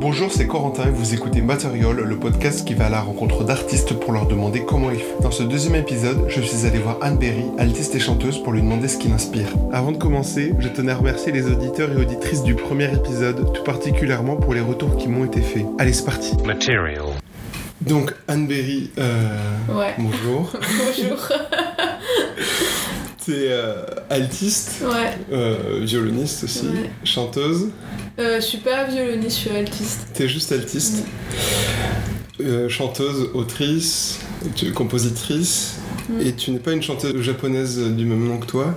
Bonjour, c'est Corentin et vous écoutez Material, le podcast qui va à la rencontre d'artistes pour leur demander comment ils font. Dans ce deuxième épisode, je suis allé voir Anne Berry, altiste et chanteuse, pour lui demander ce qui l'inspire. Avant de commencer, je tenais à remercier les auditeurs et auditrices du premier épisode, tout particulièrement pour les retours qui m'ont été faits. Allez, c'est parti. Material. Donc, Anne Berry, euh, Ouais. bonjour. Bonjour. T'es euh, altiste, Ouais. euh, violoniste aussi, Ouais. chanteuse. Euh, je suis pas violoniste, je suis altiste. T'es juste altiste. Euh, chanteuse, autrice, compositrice, Mm. et tu n'es pas une chanteuse japonaise du même nom que toi,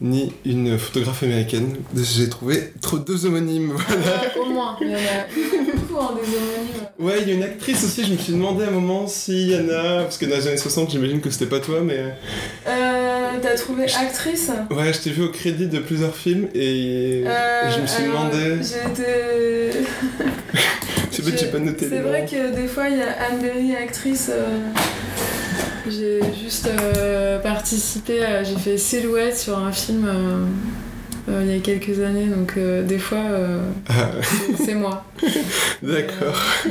ni une photographe américaine. J'ai trouvé trop deux homonymes. Voilà. Euh, au moins, il y en a, beaucoup hein, des homonymes. Ouais, il y a une actrice aussi, je me suis demandé à un moment s'il y en a, parce que dans les années 60, j'imagine que c'était pas toi, mais Euh, T'as trouvé actrice ouais, je t'ai vu au crédit de plusieurs films et, Euh, je me suis alors, demandé. J'ai été. C'est vrai j'ai pas noté C'est vrai que des fois, il y a Anne Berry, actrice. euh, J'ai juste euh, participé, à- j'ai fait Silhouette sur un film il y a quelques années, donc des fois, Ah, c'est- moi. D'accord. Mm.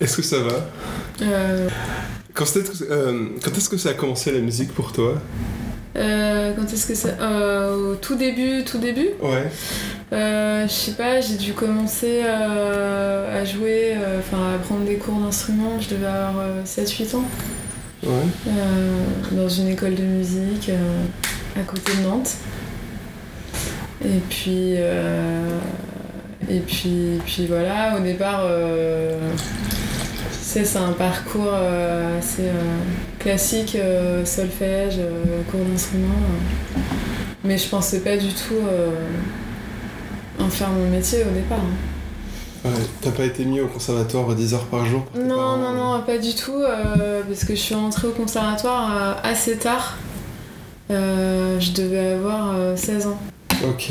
Est-ce que ça va? Euh, Quand est-ce que, euh, quand est-ce que ça a commencé la musique pour toi? Euh, quand est-ce que ça euh, Au tout début, tout début? Ouais. euh, Je sais pas, j'ai dû commencer à jouer, enfin à prendre des cours d'instrument, je devais avoir 7-8 ans, Ouais. dans une école de musique à côté de Nantes. Et puis, et puis, puis voilà, au départ, c'est un parcours euh, assez euh, classique, euh, solfège, cours d'instrument. Mais je pensais pas du tout en faire mon métier au départ. hein. Ouais, T'as pas été mis au conservatoire 10 heures par jour Non, parents non, non, pas du tout, euh, parce que je suis rentrée au conservatoire euh, assez tard. Euh, je devais avoir euh, 16 ans Ok.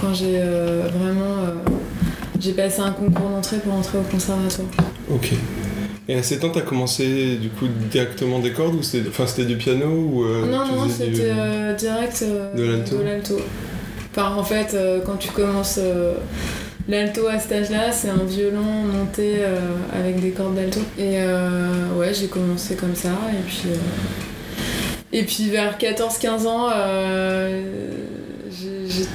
quand j'ai vraiment. j'ai passé un concours d'entrée pour entrer au conservatoire. Ok. Et à 7 ans, t'as commencé du coup directement des cordes ou c'était, enfin, c'était du piano ou euh, non, non, faisais du- c'était euh, direct euh, De l'alto. Enfin, en fait, euh, quand tu commences euh, l'alto à cet âge-là, c'est un violon monté euh, avec des cordes d'alto. Et euh, ouais, j'ai commencé comme ça. Et puis, euh, et puis vers 14-15 ans, euh, j'ai-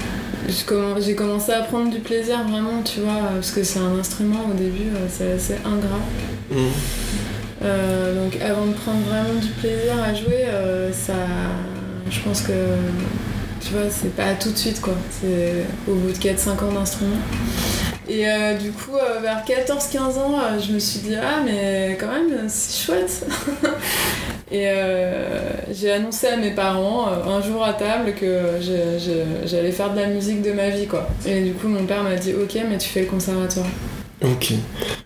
j'ai j'ai commen- j'ai commencé à prendre du plaisir vraiment, tu vois, parce que c'est un instrument au début, euh, c'est assez ingrat. Mhm. Euh, donc avant de prendre vraiment du plaisir à jouer, euh, ça, je pense que tu vois, c'est pas tout de suite quoi. C'est au bout de 4-5 ans d'instrument. Et euh, du coup, vers 14-15 ans, je me suis dit ah mais quand même c'est chouette. Et euh, j'ai annoncé à mes parents euh, un jour à table que j'allais faire de la musique de ma vie quoi. Et du coup mon père m'a dit ok mais tu fais le conservatoire. Ok.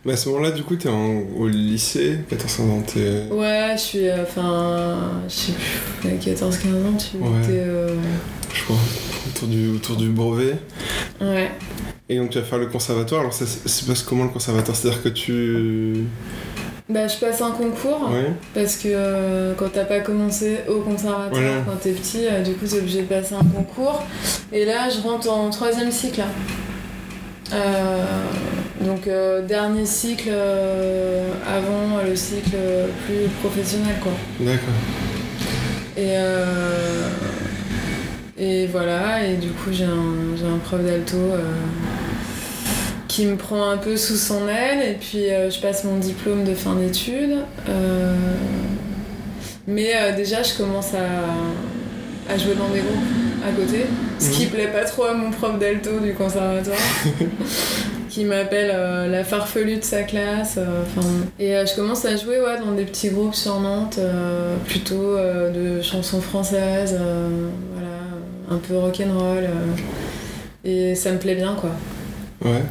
Mais à ce moment-là, du coup, t'es en- au lycée, 14 ans, t'es... Ouais, je suis. euh, Enfin. je sais plus. à 14-15 ans, tu Ouais. euh, je crois, autour du, autour du brevet. Ouais. Et donc tu vas faire le conservatoire. Alors ça se passe comment le conservatoire? C'est-à-dire que tu... Bah, je passe un concours Ouais. parce que euh, quand t'as pas commencé au conservatoire, Voilà. quand t'es petit, euh, du coup, t'es obligé de passer un concours. Et là, je rentre en troisième cycle. Euh, donc, dernier cycle avant le cycle plus professionnel, quoi. D'accord. Et, euh, et voilà, et du coup j'ai un, un prof d'alto qui me prend un peu sous son aile, et puis euh, je passe mon diplôme de fin d'études. Euh, mais euh, déjà je commence à, à jouer dans des groupes à côté, ce qui Mhm. plaît pas trop à mon prof d'alto du conservatoire. qui m'appelle la farfelue de sa classe. et je commence à jouer ouais, dans des petits groupes sur Nantes, plutôt de chansons françaises, voilà, un peu rock'n'roll. et ça me plaît bien, quoi. Ouais.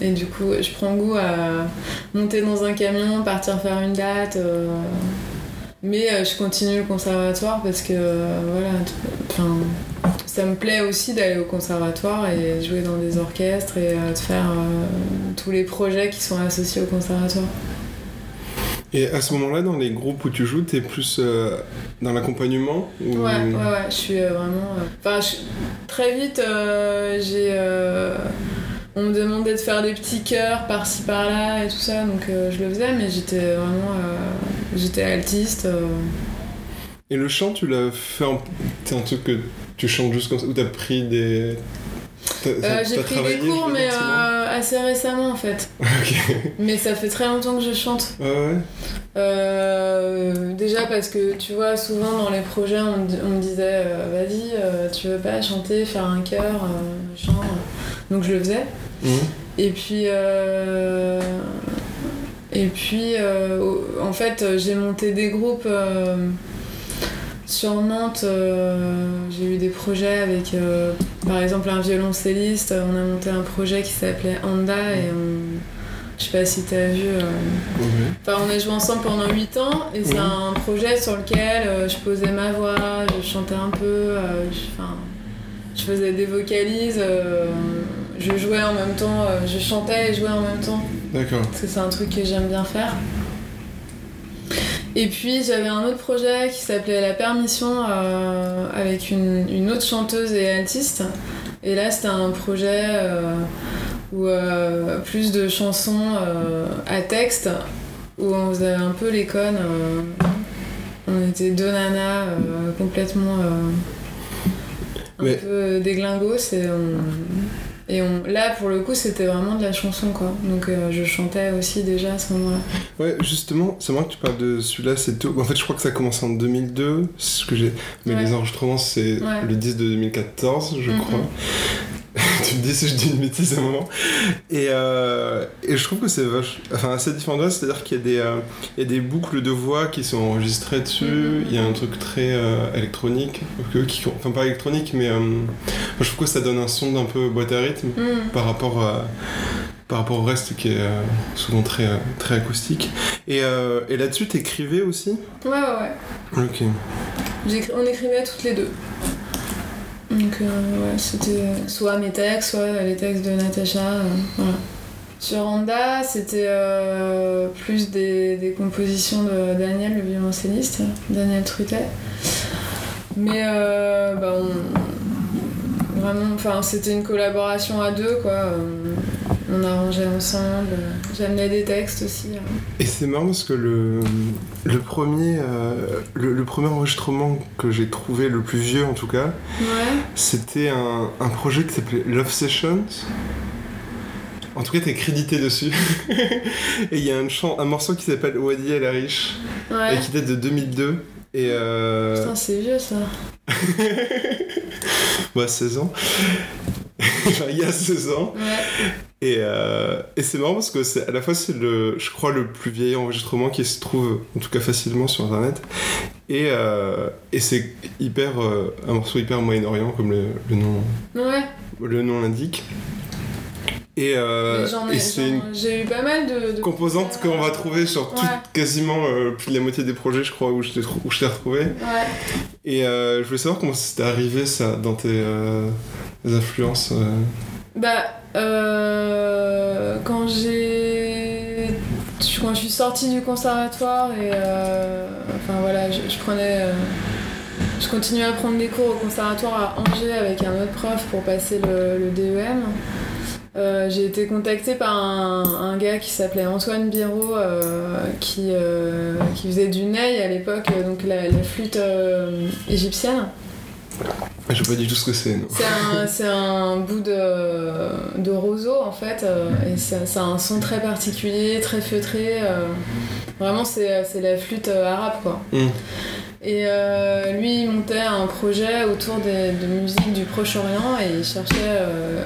Et du coup, je prends goût à monter dans un camion, partir faire une date. euh, mais euh, je continue le conservatoire parce que euh, voilà, enfin, ça me plaît aussi d'aller au conservatoire et jouer dans des orchestres et de faire tous les projets qui sont associés au conservatoire. Et à ce moment-là, dans les groupes où tu joues, t'es plus euh, dans l'accompagnement ou... Ouais, ouais, ouais, je suis euh, vraiment. euh, Enfin, je- très vite, j'ai. On me demandait de faire des petits chœurs par-ci par-là et tout ça, donc je le faisais, mais j'étais vraiment. J'étais altiste. Et le chant, tu l'as fait en... C'est un truc que tu chantes juste comme ça, ou t'as pris des... Euh, j'ai pris des cours, mais euh, assez récemment en fait. Mais ça fait très longtemps que je chante. Ouais. Euh, déjà parce que tu vois, souvent dans les projets, on, me di- on me disait vas-y, tu veux pas chanter, faire un chœur, machin. Donc je le faisais. Mhm. Et puis. Et puis, en fait, j'ai monté des groupes sur Nantes. euh, j'ai eu des projets avec, euh, par exemple, un violoncelliste. On a monté un projet qui s'appelait Anda et on. Je sais pas si t'as vu. euh. Enfin, on a joué ensemble pendant 8 ans et c'est Mhm. un projet sur lequel euh, je posais ma voix, je chantais un peu, euh, je, enfin, je faisais des vocalises, je jouais en même temps, je chantais et jouais en même temps D'accord. parce que c'est un truc que j'aime bien faire. Et puis j'avais un autre projet qui s'appelait La Permission euh, avec une, une autre chanteuse et altiste. Et là c'était un projet euh, où euh, plus de chansons à texte, où on faisait un peu les connes. on était deux nanas complètement un Mais- peu déglingos et on, et on, là, pour le coup, c'était vraiment de la chanson, quoi. Donc, euh, je chantais aussi déjà à ce moment-là. Ouais, justement, c'est moi que tu parles de celui-là, c'est tout. En fait, je crois que ça a commencé en 2002, c'est ce que j'ai. Mais Ouais. les enregistrements, c'est Ouais. le 10 de 2014, je crois. tu me dis si je dis une bêtise à un moment. Et, euh, et je trouve que c'est vache... enfin, assez différent de c'est-à-dire qu'il y, a des, euh, il y a des boucles de voix qui sont enregistrées dessus, Mhm. il y a un truc très euh, électronique, que- qui, enfin pas électronique, mais moi, je trouve que ça donne un son d'un peu boîte à rythme Mm. par rapport à- par rapport au reste qui est euh, souvent très, très acoustique. Et, euh, et là-dessus, t'écrivais aussi? Ouais, ouais, ouais. Ok. On écrivait toutes les deux. Donc, euh, ouais, c'était soit mes textes, soit les textes de Natacha. euh, voilà. Sur Anda, c'était euh, plus des, des compositions de Daniel, le violoncelliste, Daniel Trutet. Mais euh, bah, vraiment, enfin, c'était une collaboration à deux, quoi. On arrangeait ensemble. J'amenais des textes aussi. euh. Et c'est marrant parce que le, le, premier, euh, le, le premier enregistrement que j'ai trouvé, le plus vieux en tout cas, Ouais. c'était un, un projet qui s'appelait Love Sessions. En tout cas, t'es crédité dessus. et il y a un, chant, un morceau qui s'appelle Wadi El Arish Ouais. et qui date de 2002. Et euh, Putain, c'est vieux ça. bah, 16 ans. Enfin, il y a 16 ans. Ouais. Et, euh, et c'est marrant parce que c'est à la fois c'est le, je crois, le plus vieil enregistrement qui se trouve, en tout cas facilement sur internet. Et, euh, et c'est hyper, euh, un morceau hyper Moyen-Orient comme le, le nom, Ouais. le nom l'indique. Et, euh, et c'est une J'ai eu pas mal de. de composante qu'on va trouver sur tout, quasiment euh, plus de la moitié des projets, je crois, où je t'ai trou- où je t'ai retrouvé. Ouais. Et euh, je voulais savoir comment c'était arrivé ça dans tes influences. Bah, quand j'ai. Quand je suis sortie du conservatoire et. enfin voilà, je, je prenais. je continuais à prendre des cours au conservatoire à Angers avec un autre prof pour passer le, le DEM. Euh, j'ai été contactée par un, un gars qui s'appelait Antoine Biro euh, qui, euh, qui faisait du ney à l'époque, donc la, la flûte égyptienne. Je sais pas du tout ce que c'est. C'est un, un bout de, de roseau en fait, et ça, ça a un son très particulier, très feutré. vraiment, c'est la flûte arabe quoi. Mm. Et euh, lui, il montait un projet autour des- de musique du Proche-Orient et il cherchait euh,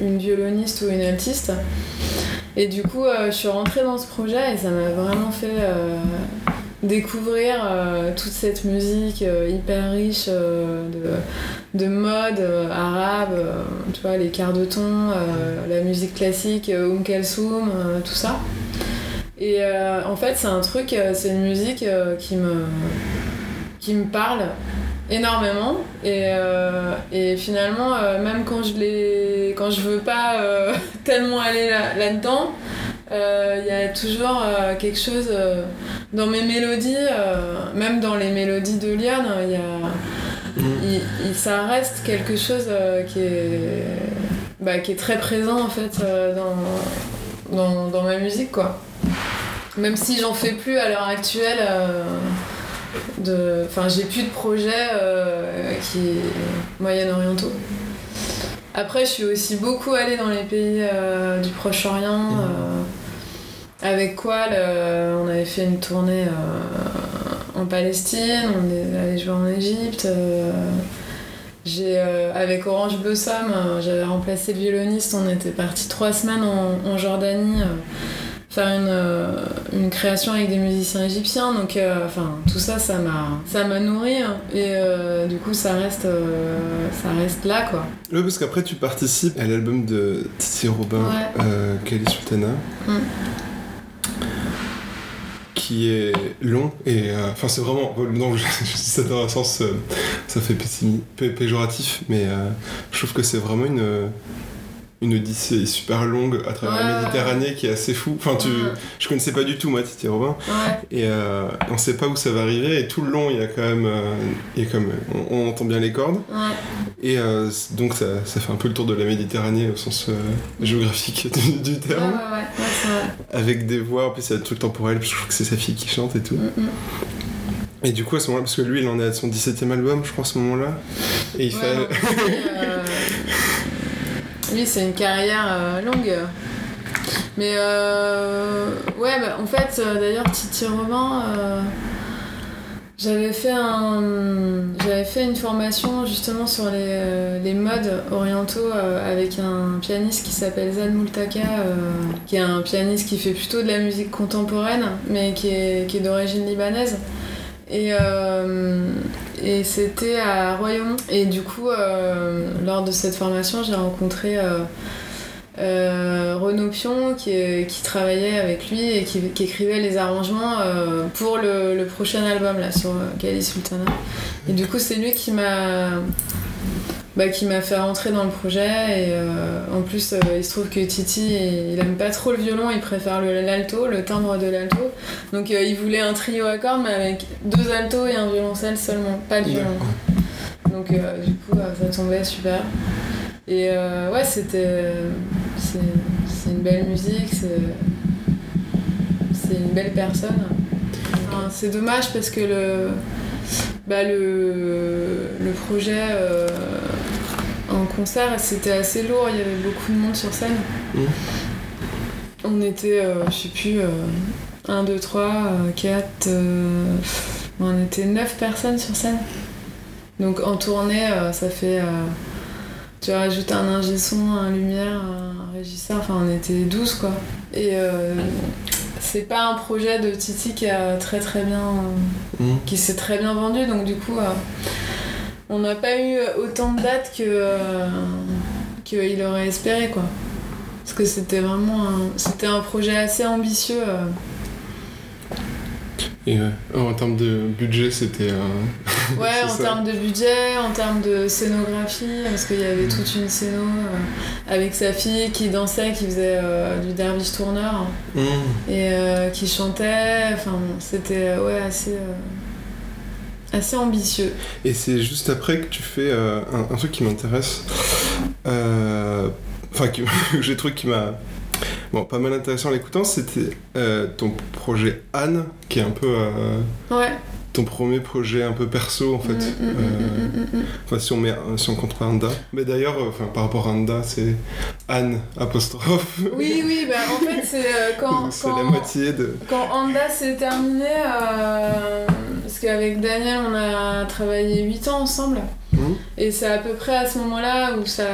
une violoniste ou une altiste. Et du coup, euh, je suis rentrée dans ce projet et ça m'a vraiment fait euh, découvrir euh, toute cette musique hyper riche de, de mode arabe, tu vois, les quarts de ton, la musique classique, Oum Kalsoum, tout ça. Et en fait, c'est un truc, c'est une musique qui me parle énormément et, euh, et finalement euh, même quand je l'ai quand je veux pas euh, tellement aller là- là-dedans Il y a toujours quelque chose dans mes mélodies, même dans les mélodies de Lyon, il y a, il, ça reste quelque chose qui, est, bah, qui est très présent en fait dans, dans, dans ma musique quoi. Même si j'en fais plus à l'heure actuelle, de, enfin j'ai plus de projets qui moyen-orientaux. Après, je suis aussi beaucoup allée dans les pays euh, du Proche-Orient. Euh, avec Qual, euh, on avait fait une tournée en Palestine, on est allé jouer en Égypte. j'ai, avec Orange Blossom, j'avais remplacé le violoniste, on était parti trois semaines en, en Jordanie faire une, euh, une, création avec des musiciens égyptiens. Donc, euh, enfin, tout ça, ça m'a, ça m'a nourri. Hein. et euh, du coup, ça reste, ça reste là, quoi. Oui, parce qu'après, tu participes à l'album de Titi Robin, ouais. Sultana. Mm. Qui est long et enfin c'est vraiment non je, dis ça dans un sens ça fait péjoratif mais je trouve que c'est vraiment une une odyssée super longue à travers la Méditerranée qui est assez fou. Enfin, tu, je connaissais pas du tout moi Titi Robin. Et euh, on sait pas où ça va arriver. Et tout le long, il y a quand même, euh, il y a comme, on, entend bien les cordes. Et euh, donc ça, ça, fait un peu le tour de la Méditerranée au sens géographique du, terme. Avec des voix, en plus c'est tout le temporel, je trouve que c'est sa fille qui chante et tout. Mm, mm. Et du coup, à ce moment-là, parce que lui, il en est à son 17 e album, je crois, à ce moment-là. Et il fait. Oui, c'est une carrière euh, longue. Mais euh, ouais, bah, en fait, euh, d'ailleurs, Titi Robin, j'avais fait, un, j'avais fait une formation justement sur les, les modes orientaux avec un pianiste qui s'appelle Zad Multaka, qui est un pianiste qui fait plutôt de la musique contemporaine, mais qui est, qui est d'origine libanaise. Et, et c'était à Royaumont. Et du coup, euh, lors de cette formation, j'ai rencontré euh, euh, Renaud Pion qui, qui, travaillait avec lui et qui, écrivait les arrangements pour le, prochain album là, sur Kali Sultana. Et du coup, c'est lui qui m'a bah, qui m'a fait rentrer dans le projet. Et euh, en plus, euh, il se trouve que Titi, il, aime pas trop le violon, il préfère l'alto, le, timbre de l'alto. Donc euh, il voulait un trio à cordes, mais avec deux altos et un violoncelle seulement, pas de violon. Donc du coup, ça tombait super. Et ouais, c'était. C'est une belle musique, c'est une belle personne. c'est dommage parce que le bah, le, le projet euh, en concert, c'était assez lourd, il y avait beaucoup de monde sur scène. Mmh. On était, euh, je sais plus, 1, 2, 3, 4, on était 9 personnes sur scène. Donc en tournée, euh, ça fait. tu rajoutes un ingé son, un lumière, un régisseur, enfin on était 12 quoi. Et c'est pas un projet de Titi qui a très très bien mmh. qui s'est très bien vendu donc du coup euh, on n'a pas eu autant de dates que euh, qu'il aurait espéré quoi parce que c'était vraiment un, c'était un projet assez ambitieux euh, et en termes de budget, c'était. ouais, en termes de budget, en termes de scénographie, parce qu'il y avait toute une scéno euh, avec sa fille qui dansait, qui faisait euh, du derviche tourneur mmh. et euh, qui chantait. Enfin, c'était ouais, assez. Assez ambitieux. Et c'est juste après que tu fais un, un, truc qui m'intéresse. Enfin, que j'ai trouvé qui m'a Bon, pas mal intéressant en l'écoutant, c'était euh, ton projet Anne, qui est un peu. Euh, ouais. Ton premier projet un peu perso en fait. Mm, mm, mm, euh, enfin, si on, met, si on compte Anda. Mais d'ailleurs, enfin, par rapport à Anda, c'est Anne apostrophe. Oui, oui, bah, en fait, c'est quand. c'est la moitié de. Quand Anda s'est terminé, qu'avec Daniel, on a travaillé 8 ans ensemble. Mmh. Et c'est à peu près à ce moment-là où ça,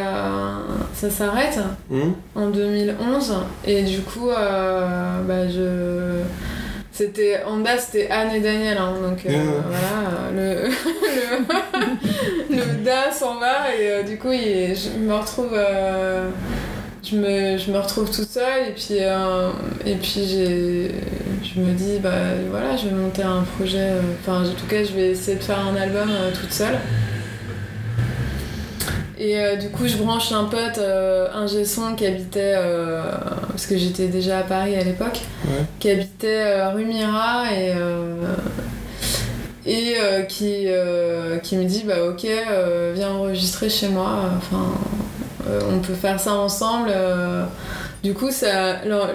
ça s'arrête, mmh. en 2011. Et du coup, euh, bah, je... C'était, bas, c'était Anne et Daniel. Hein, donc euh, mmh. voilà, le, le, le, Da s'en va et euh, du coup, il, je me retrouve je me, je me retrouve toute seule et puis, et puis je me dis bah voilà je vais monter un projet enfin en tout cas je vais essayer de faire un album toute seule Et euh, du coup, je branche un pote, euh, un gesson qui habitait, euh, parce que j'étais déjà à Paris à l'époque, Ouais. qui habitait euh, rue Mira et, euh, et euh, qui, euh, qui me dit bah ok, euh, viens enregistrer chez moi, enfin, euh, on peut faire ça ensemble. euh. Du coup, ça, la,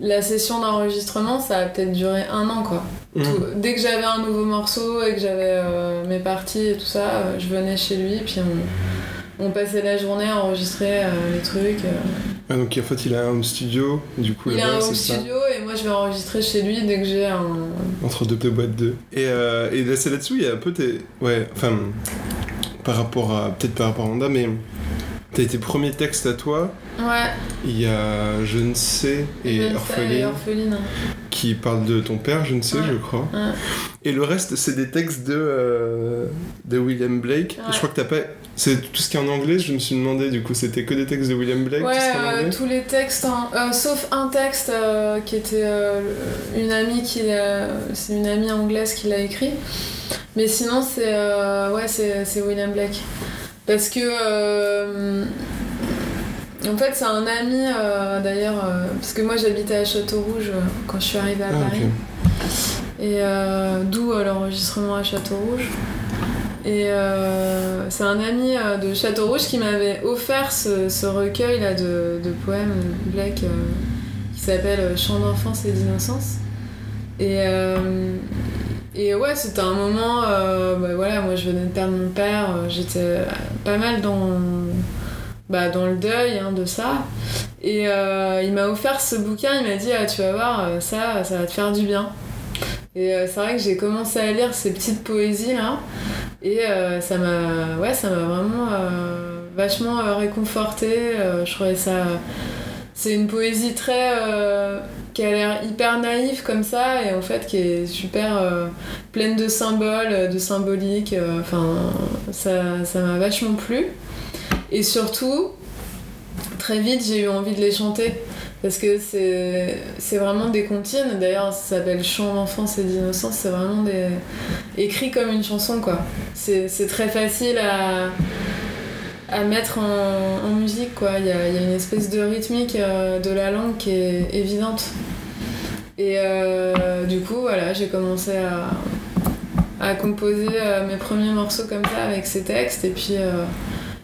la session d'enregistrement, ça a peut-être duré un an quoi. Tout- dès que j'avais un nouveau morceau et que j'avais euh, mes parties et tout ça, euh, je venais chez lui, puis on, on passait la journée à enregistrer euh, les trucs. euh. Ah, donc en fait, il a un home studio, du coup, Il a un home ça. studio et moi je vais enregistrer chez lui dès que j'ai un. Entre deux, deux boîtes de. Et, euh, et là, c'est là-dessous, il y a un peu tes. Ouais, enfin. Par rapport à. Peut-être par rapport à Honda, mais. T'as tes premiers textes à toi, Ouais, il y a Je ne sais et je Orpheline orpheline. qui parlent de ton père, je ne sais, Ouais. je crois. Ouais. Et le reste, c'est des textes de, euh, de William Blake. Ouais. Je crois que t'as pas. C'est tout ce qui est en anglais, je me suis demandé du coup, c'était que des textes de William Blake Ouais, tout euh, tous les textes, en- euh, sauf un texte qui était une amie qui c'est une amie anglaise qui l'a écrit. Mais sinon c'est ouais c'est William Blake parce que euh, en fait c'est un ami euh, d'ailleurs euh, parce que moi j'habitais à Château Rouge euh, quand je suis arrivée à Ah, Paris et euh, d'où l'enregistrement à Château Rouge. Et c'est un ami de Château Rouge qui m'avait offert ce, ce recueil là de, de poèmes euh, qui s'appelle Chant d'enfance et d'innocence. Et, euh, et ouais, c'était un moment, euh, bah voilà, moi je venais de perdre mon père, euh, j'étais pas mal dans, bah, dans le deuil hein, de ça. Et euh, il m'a offert ce bouquin, il m'a dit ah, Tu vas voir, ça, ça va te faire du bien. Et c'est vrai que j'ai commencé à lire ces petites poésies là, et ça m'a ouais, ça vraiment vachement réconfortée. Je trouvais ça. C'est une poésie très. Euh, qui a l'air hyper naïve comme ça, et en fait qui est super euh, pleine de symboles, de symboliques. euh, Enfin, ça ça m'a vachement plu. Et surtout, très vite, j'ai eu envie de les chanter. Parce que c'est vraiment des comptines. D'ailleurs, ça s'appelle Chant d'enfance et d'innocence. C'est vraiment des... écrit comme une chanson, quoi. C'est très facile à, à mettre en, en musique, quoi. Il y a, il y a une espèce de rythmique euh, de la langue qui est évidente. Et euh, du coup, voilà, j'ai commencé à, à composer euh, mes premiers morceaux comme ça avec ces textes. Et puis... euh,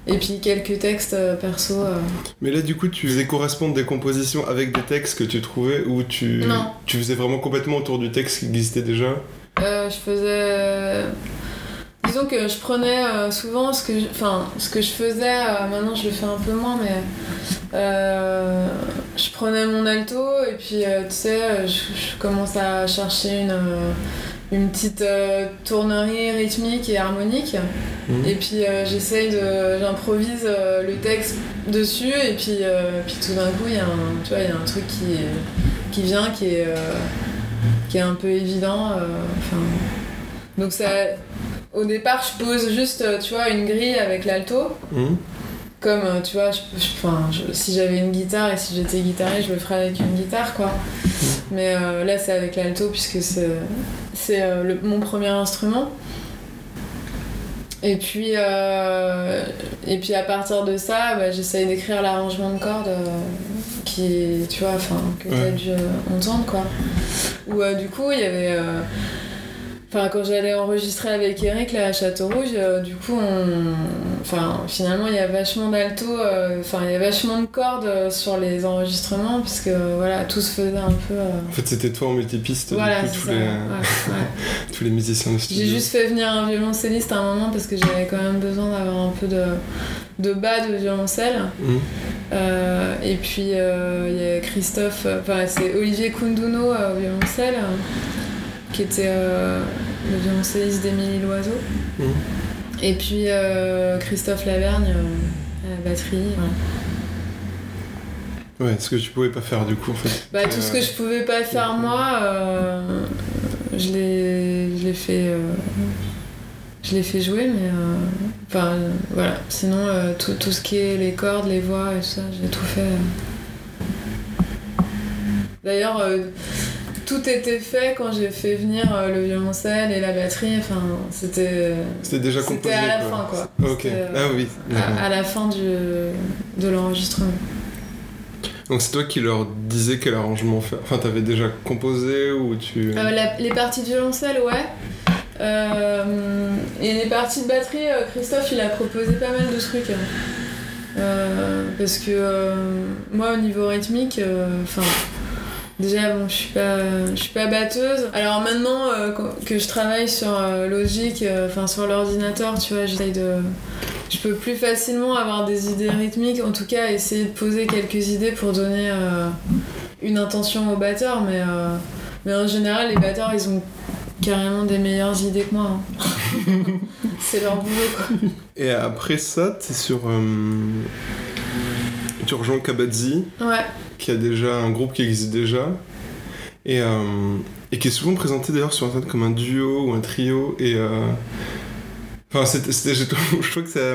et puis quelques textes perso. euh. Mais là, du coup, tu faisais correspondre des compositions avec des textes que tu trouvais ou tu, Non. tu faisais vraiment complètement autour du texte qui existait déjà? Euh, je faisais. Disons que je prenais euh, souvent ce que je... Enfin, ce que je faisais, euh, maintenant je le fais un peu moins, mais euh, je prenais mon alto et puis tu sais, je, je commence à chercher une, une petite tournerie rythmique et harmonique. Mhm. Et puis j'essaye de. J'improvise le texte dessus et puis, puis tout d'un coup il y, a un- tu vois, y a un truc qui, qui vient qui est, qui est un peu évident. enfin, donc ça. Au départ je pose juste euh, tu vois, une grille avec l'alto. Mhm. Comme euh, tu vois, je- je- enfin, je- si j'avais une guitare et si j'étais guitariste, je le ferais avec une guitare quoi. Mais euh, là c'est avec l'alto puisque c'est euh, mon premier instrument. Et puis, euh, et puis à partir de ça, bah, j'essaye d'écrire l'arrangement de cordes qui, tu vois, enfin, que tu as dû entendre quoi. Euh, du coup il y avait. Enfin, quand j'allais enregistrer avec Eric là à Château Rouge, euh, du coup, on... enfin, finalement, il y a vachement d'alto, euh, enfin, il y a vachement de cordes euh, sur les enregistrements, parce que voilà, tout se faisait un peu. En fait, c'était toi en multipiste, Voilà, du coup, c'est tous les, ouais, ouais. tous les musiciens de studio. J'ai juste fait venir un violoncelliste à un moment parce que j'avais quand même besoin d'avoir un peu de, de bas de violoncelle. Mhm. Et puis il y a Christophe, enfin c'est Olivier Kunduno au violoncelle, qui était euh, le violoncelliste d'Émilie Loiseau. Mhm. Et puis euh, Christophe Lavergne euh, à la batterie. voilà. Ouais, ce que tu pouvais pas faire du coup, en fait. Bah, tout ce que je pouvais pas faire moi, euh, je l'ai je l'ai fait. euh, je l'ai fait jouer, mais. euh, Enfin, voilà. Sinon, tout, tout ce qui est les cordes, les voix et tout ça, j'ai tout fait. D'ailleurs, tout était fait quand j'ai fait venir euh, le violoncelle et la batterie. Enfin, c'était. C'était déjà composé. C'était à la quoi. fin, quoi. Ok. Euh, Ah oui. À, à la fin du, de l'enregistrement. Donc c'est toi qui leur disais quel arrangement faire? Enfin, t'avais déjà composé ou tu. Euh, la- les parties de violoncelle, ouais. Euh, et les parties de batterie, Christophe, il a proposé pas mal de trucs. hein. Euh, parce que moi, au niveau rythmique, enfin. Déjà, bon, je suis pas, je suis pas batteuse. Alors maintenant euh, que je travaille sur euh, Logic, euh, enfin sur l'ordinateur, tu vois, j'essaye de. Je peux plus facilement avoir des idées rythmiques, en tout cas essayer de poser quelques idées pour donner euh, une intention au batteur, mais, mais en général, les batteurs, ils ont carrément des meilleures idées que moi. hein. C'est leur boulot, quoi. Et après ça, t'es sur. Tu rejoins Kabadzi, Ouais, qui a déjà un groupe qui existe déjà. Et, euh, et qui est souvent présenté d'ailleurs sur internet comme un duo ou un trio. Et. euh, Enfin, c'était, c'était- je, trouve, je trouve que ça.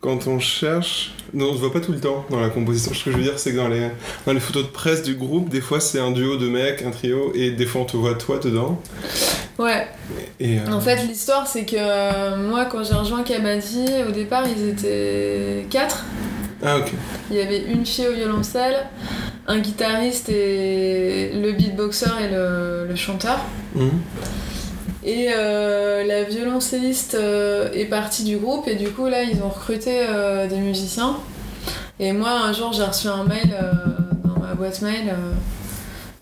Quand on cherche. Non, on se voit pas tout le temps dans la composition. Ce que je veux dire, c'est que dans les, dans les photos de presse du groupe, des fois c'est un duo de mecs, un trio, et des fois on te voit toi dedans. ouais. Et, euh, En fait, l'histoire, c'est que moi, quand j'ai rejoint Kabaddi, au départ, ils étaient quatre. Ah, ok. Il y avait une fille au violoncelle, un guitariste et le beatboxer et le, le chanteur. Mhm. Et euh, la violoncelliste euh, est partie du groupe et du coup là ils ont recruté euh, des musiciens. Et moi un jour j'ai reçu un mail dans ma boîte mail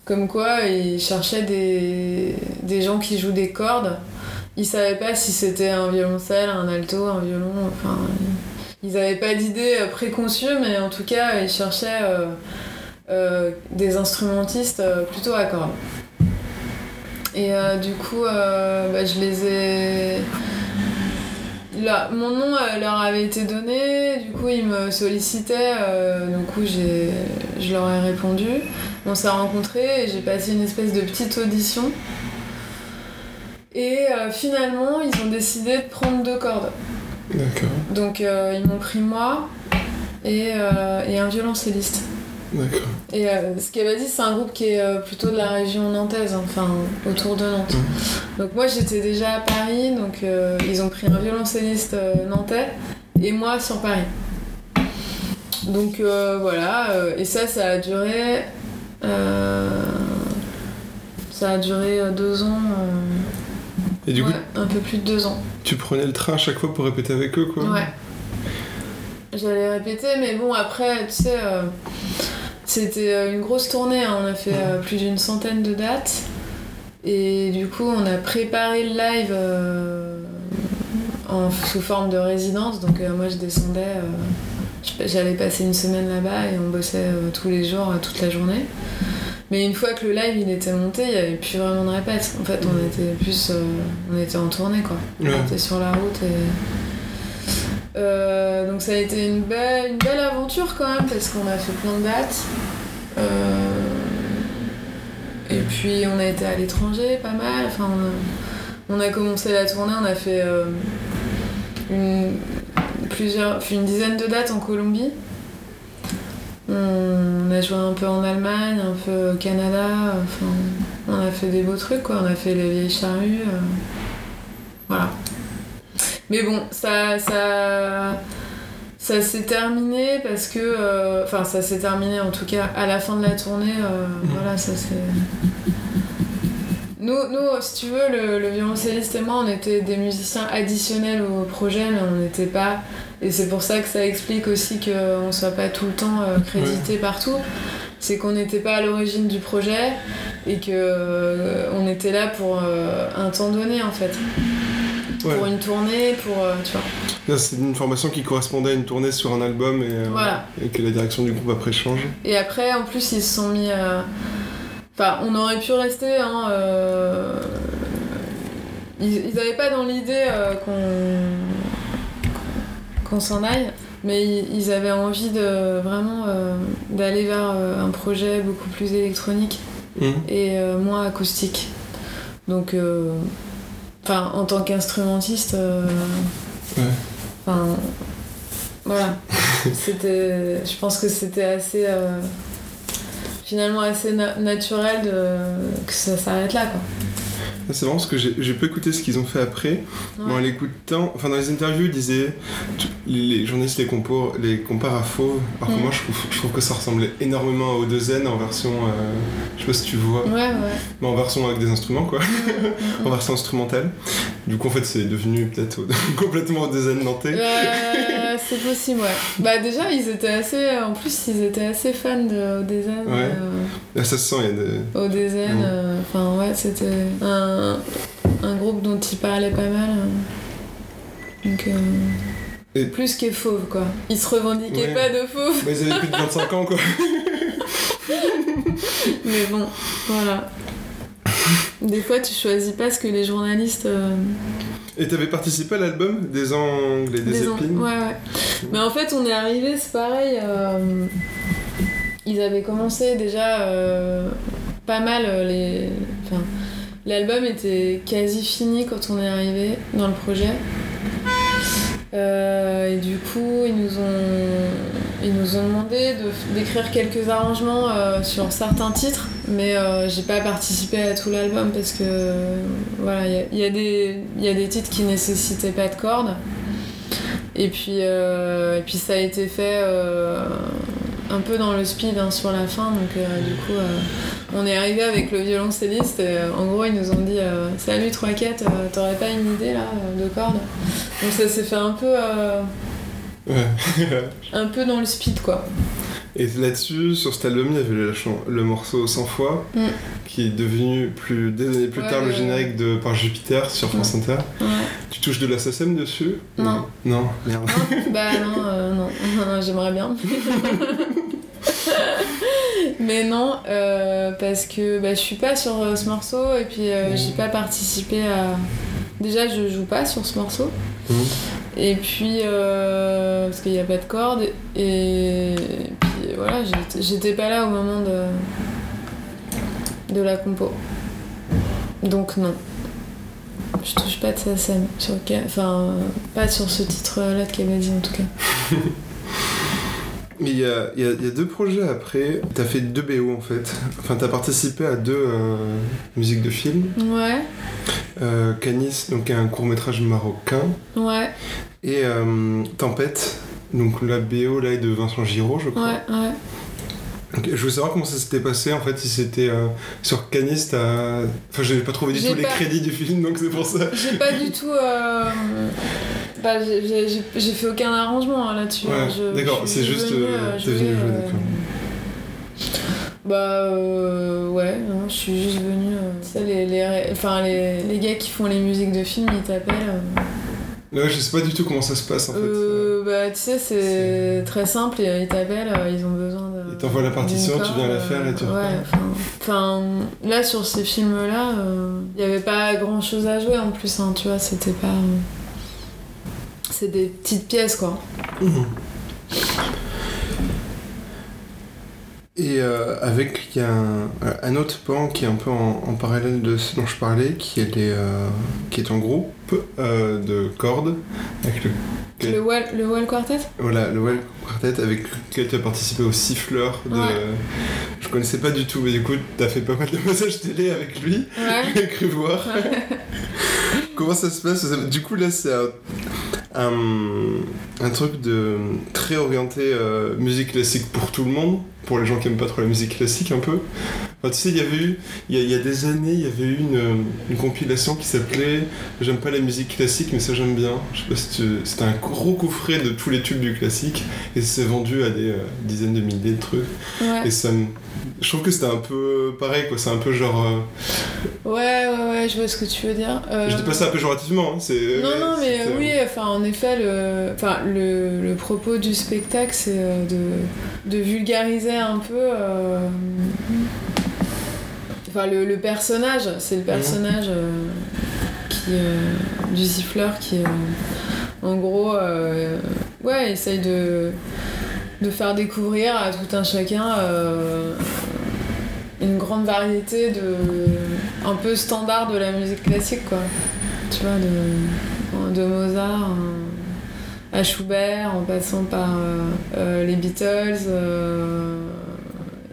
comme quoi ils cherchaient des, des gens qui jouent des cordes. Ils savaient pas si c'était un violoncelle, un alto, un violon, enfin ils avaient pas d'idée euh, préconçue mais en tout cas ils cherchaient euh, euh, des instrumentistes plutôt à cordes. Et du coup, bah, je les ai. Mon nom leur avait été donné, du coup ils me sollicitaient, du coup je leur ai répondu. On s'est rencontrés et j'ai passé une espèce de petite audition. Et finalement, ils ont décidé de prendre deux cordes. D'accord, Donc euh, ils m'ont pris moi et, euh, et un violoncelliste. d'accord. Et euh, ce qu'elle m'a dit, c'est un groupe qui est euh, plutôt de la région nantaise, hein, enfin autour de Nantes. Donc moi j'étais déjà à Paris, donc euh, ils ont pris un violoncelliste nantais et moi sur Paris. Donc voilà, et ça, ça a duré. ça a duré deux ans. Et du coup, ouais, un peu plus de deux ans. tu prenais le train à chaque fois pour répéter avec eux, quoi Ouais. J'allais répéter, mais bon, après, tu sais, euh, c'était euh, une grosse tournée. hein. On a fait euh, plus d'une centaine de dates. Et du coup, on a préparé le live euh, en, sous forme de résidence. Donc, moi, je descendais. J'allais passer une semaine là-bas et on bossait tous les jours, toute la journée. Mais une fois que le live il était monté, il n'y avait plus vraiment de répète. En fait, on était plus. euh, on était en tournée, quoi. Ouais. On était sur la route et. Euh, donc ça a été une belle, une belle aventure quand même parce qu'on a fait plein de dates. Euh, et puis on a été à l'étranger pas mal. Enfin, on a, on a commencé la tournée, on a fait une, plusieurs, une dizaine de dates en Colombie. On a joué un peu en Allemagne, un peu au Canada. Enfin, on a fait des beaux trucs quoi. On a fait les vieilles charrues. euh, voilà. Mais bon, ça, ça, ça s'est terminé parce que, euh, enfin, ça s'est terminé en tout cas à la fin de la tournée. euh, Voilà, ça c'est. Nous, nous, si tu veux, le, le violoncelliste et moi, on était des musiciens additionnels au projet, mais on n'était pas. Et c'est pour ça que ça explique aussi qu'on ne soit pas tout le temps euh, crédité partout. C'est qu'on n'était pas à l'origine du projet et que euh, était là pour euh, un temps donné en fait. Ouais. Pour une tournée, pour. euh, tu vois. C'est une formation qui correspondait à une tournée sur un album et, Voilà. et que la direction du groupe après change. Et après, en plus, ils se sont mis à. Enfin, on aurait pu rester, hein. Ils n'avaient pas dans l'idée qu'on qu'on s'en aille, mais ils, avaient envie de vraiment euh, d'aller vers euh, un projet beaucoup plus électronique Mhm. et euh, moins acoustique. Donc, enfin, en tant qu'instrumentiste, Ouais. voilà. c'était, je pense que c'était assez. finalement assez na- naturel de... que ça s'arrête là, quoi. Ah, C'est marrant parce que j'ai pas écouté ce qu'ils ont fait après. Mais en l'écoutant, enfin dans les interviews, ils disaient, les journalistes les, les comparent à Fauve, alors que Mm. moi je trouve, je trouve que ça ressemblait énormément à O2N en version, euh, je sais pas si tu vois, Ouais, ouais. mais en version avec des instruments quoi, en version instrumentale. Du coup en fait c'est devenu peut-être complètement O2N nantais. C'est possible, ouais. Bah déjà, ils étaient assez... En plus, ils étaient assez fans de Odezen. Ouais. Là ça se sent, il y a des... Odezen, Mm. euh, enfin ouais, c'était un, un groupe dont ils parlaient pas mal. euh. Donc... euh, Et- Plus que fauve, quoi. Ils se revendiquaient Ouais. pas de fauve, Bah, ils avaient plus de 25 ans quoi. mais bon, voilà. Des fois, tu choisis pas ce que les journalistes... Et t'avais participé à l'album des Anglais, des, Des en- épines Ouais, ouais. Mais en fait, on est arrivé, c'est pareil. euh, ils avaient commencé déjà euh, pas mal euh, les. Enfin, l'album était quasi fini quand on est arrivé dans le projet. Euh, et du coup, ils nous ont, ils nous ont demandé de- d'écrire quelques arrangements euh, sur certains titres, mais euh, j'ai pas participé à tout l'album parce que voilà, il y y, y a des titres qui nécessitaient pas de cordes. Et puis, et puis ça a été fait un peu dans le speed hein, sur la fin, donc euh, du coup euh, on est arrivé avec le violoncelliste et euh, en gros ils nous ont dit Salut 3-4, euh, t'aurais pas une idée là de cordes Donc ça s'est fait un peu, Ouais. un peu dans le speed quoi. Et là-dessus, sur cet album, il y avait le morceau 100 fois, Mm. qui est devenu plus, des années plus Ouais, tard le générique de Par Jupiter sur France Inter. Ouais. Tu touches de la SACEM dessus Non. Non, merde. Non, bah non, euh, non, j'aimerais bien. Mais non, euh, parce que bah, je suis pas sur euh, ce morceau et puis euh, j'ai pas participé à. Déjà, je joue pas sur ce morceau. Mhm. Et puis, parce qu'il n'y a pas de cordes. Et, puis voilà, j'étais- pas là au moment de, de la compo. Donc non. Je touche pas de sa scène. Sur, enfin, pas sur ce titre-là de Kabaddi en tout cas. Mais il y a, y a- il y a deux projets après. T'as fait deux BO en fait. Enfin, t'as participé à deux euh, musiques de films. Ouais, Euh, Canis, donc un court métrage marocain. ouais, Et euh, Tempête, donc la BO là est de Vincent Giraud, je crois. ouais, ouais. Je voulais savoir comment ça s'était passé en fait, si c'était euh, sur Canis, t'as. Enfin, j'avais pas trouvé du J'ai tout les crédits du film donc c'est pour ça. J'ai pas du tout. Euh, bah, j'ai- fait aucun arrangement hein, là-dessus. Ouais, hein. D'accord, c'est juste, euh, euh, t'es venue jouer, euh, d'accord. Bah euh, ouais, non, je suis juste venue. euh, tu sais, les, les, enfin, les, les gars qui font les musiques de films, ils t'appellent. euh, Ouais, je sais pas du tout comment ça se passe en fait. Euh, bah tu sais, c'est très simple, et, ils t'appellent, euh, ils ont besoin de. Ils t'envoient la partition, tu viens la faire et tu euh. Ouais, enfin. Là sur ces films-là, il y avait pas grand chose à jouer en plus, hein, tu vois, c'était pas. Euh, C'est des petites pièces quoi. Mhm. Et euh, avec, il y a un, un autre pan qui est un peu en, en parallèle de ce dont je parlais, qui est, les, euh, qui est un groupe euh, de cordes, avec le. Le Wall, le Wall Quartet? Voilà, le Well Quartet, avec lequel tu as participé au siffleur. De, Ouais. Je connaissais pas du tout, mais du coup, tu as fait pas mal de passages télé avec lui, Ouais. j'ai cru voir. Comment ça se passe Du coup, là, c'est un, un, un truc de très orienté euh, musique classique pour tout le monde, pour les gens qui aiment pas trop la musique classique un peu. Enfin, tu sais, il y avait eu, il y a, il y a des années, il y avait eu une, une compilation qui s'appelait J'aime pas la musique classique, mais ça j'aime bien. Je sais pas si tu- C'était un gros coffret de tous les tubes du classique, et c'est vendu à des euh, dizaines de milliers de trucs. Ouais. Et ça me. Je trouve que c'était un peu pareil, quoi. C'est un peu genre. euh, ouais, ouais, ouais, je vois ce que tu veux dire. Euh, Je dis pas ça péjorativement, hein, c'est. Non, non, mais c'était- oui, enfin, en effet, le, enfin, le, le propos du spectacle, c'est euh, de, de vulgariser un peu. euh, Enfin, le, le personnage, c'est le personnage euh, qui, euh, du siffleur qui, euh, en gros, euh, ouais, essaye de, de faire découvrir à tout un chacun euh, une grande variété de. un peu standard de la musique classique, quoi. Tu vois, de, de Mozart à Schubert, en passant par euh, euh, les Beatles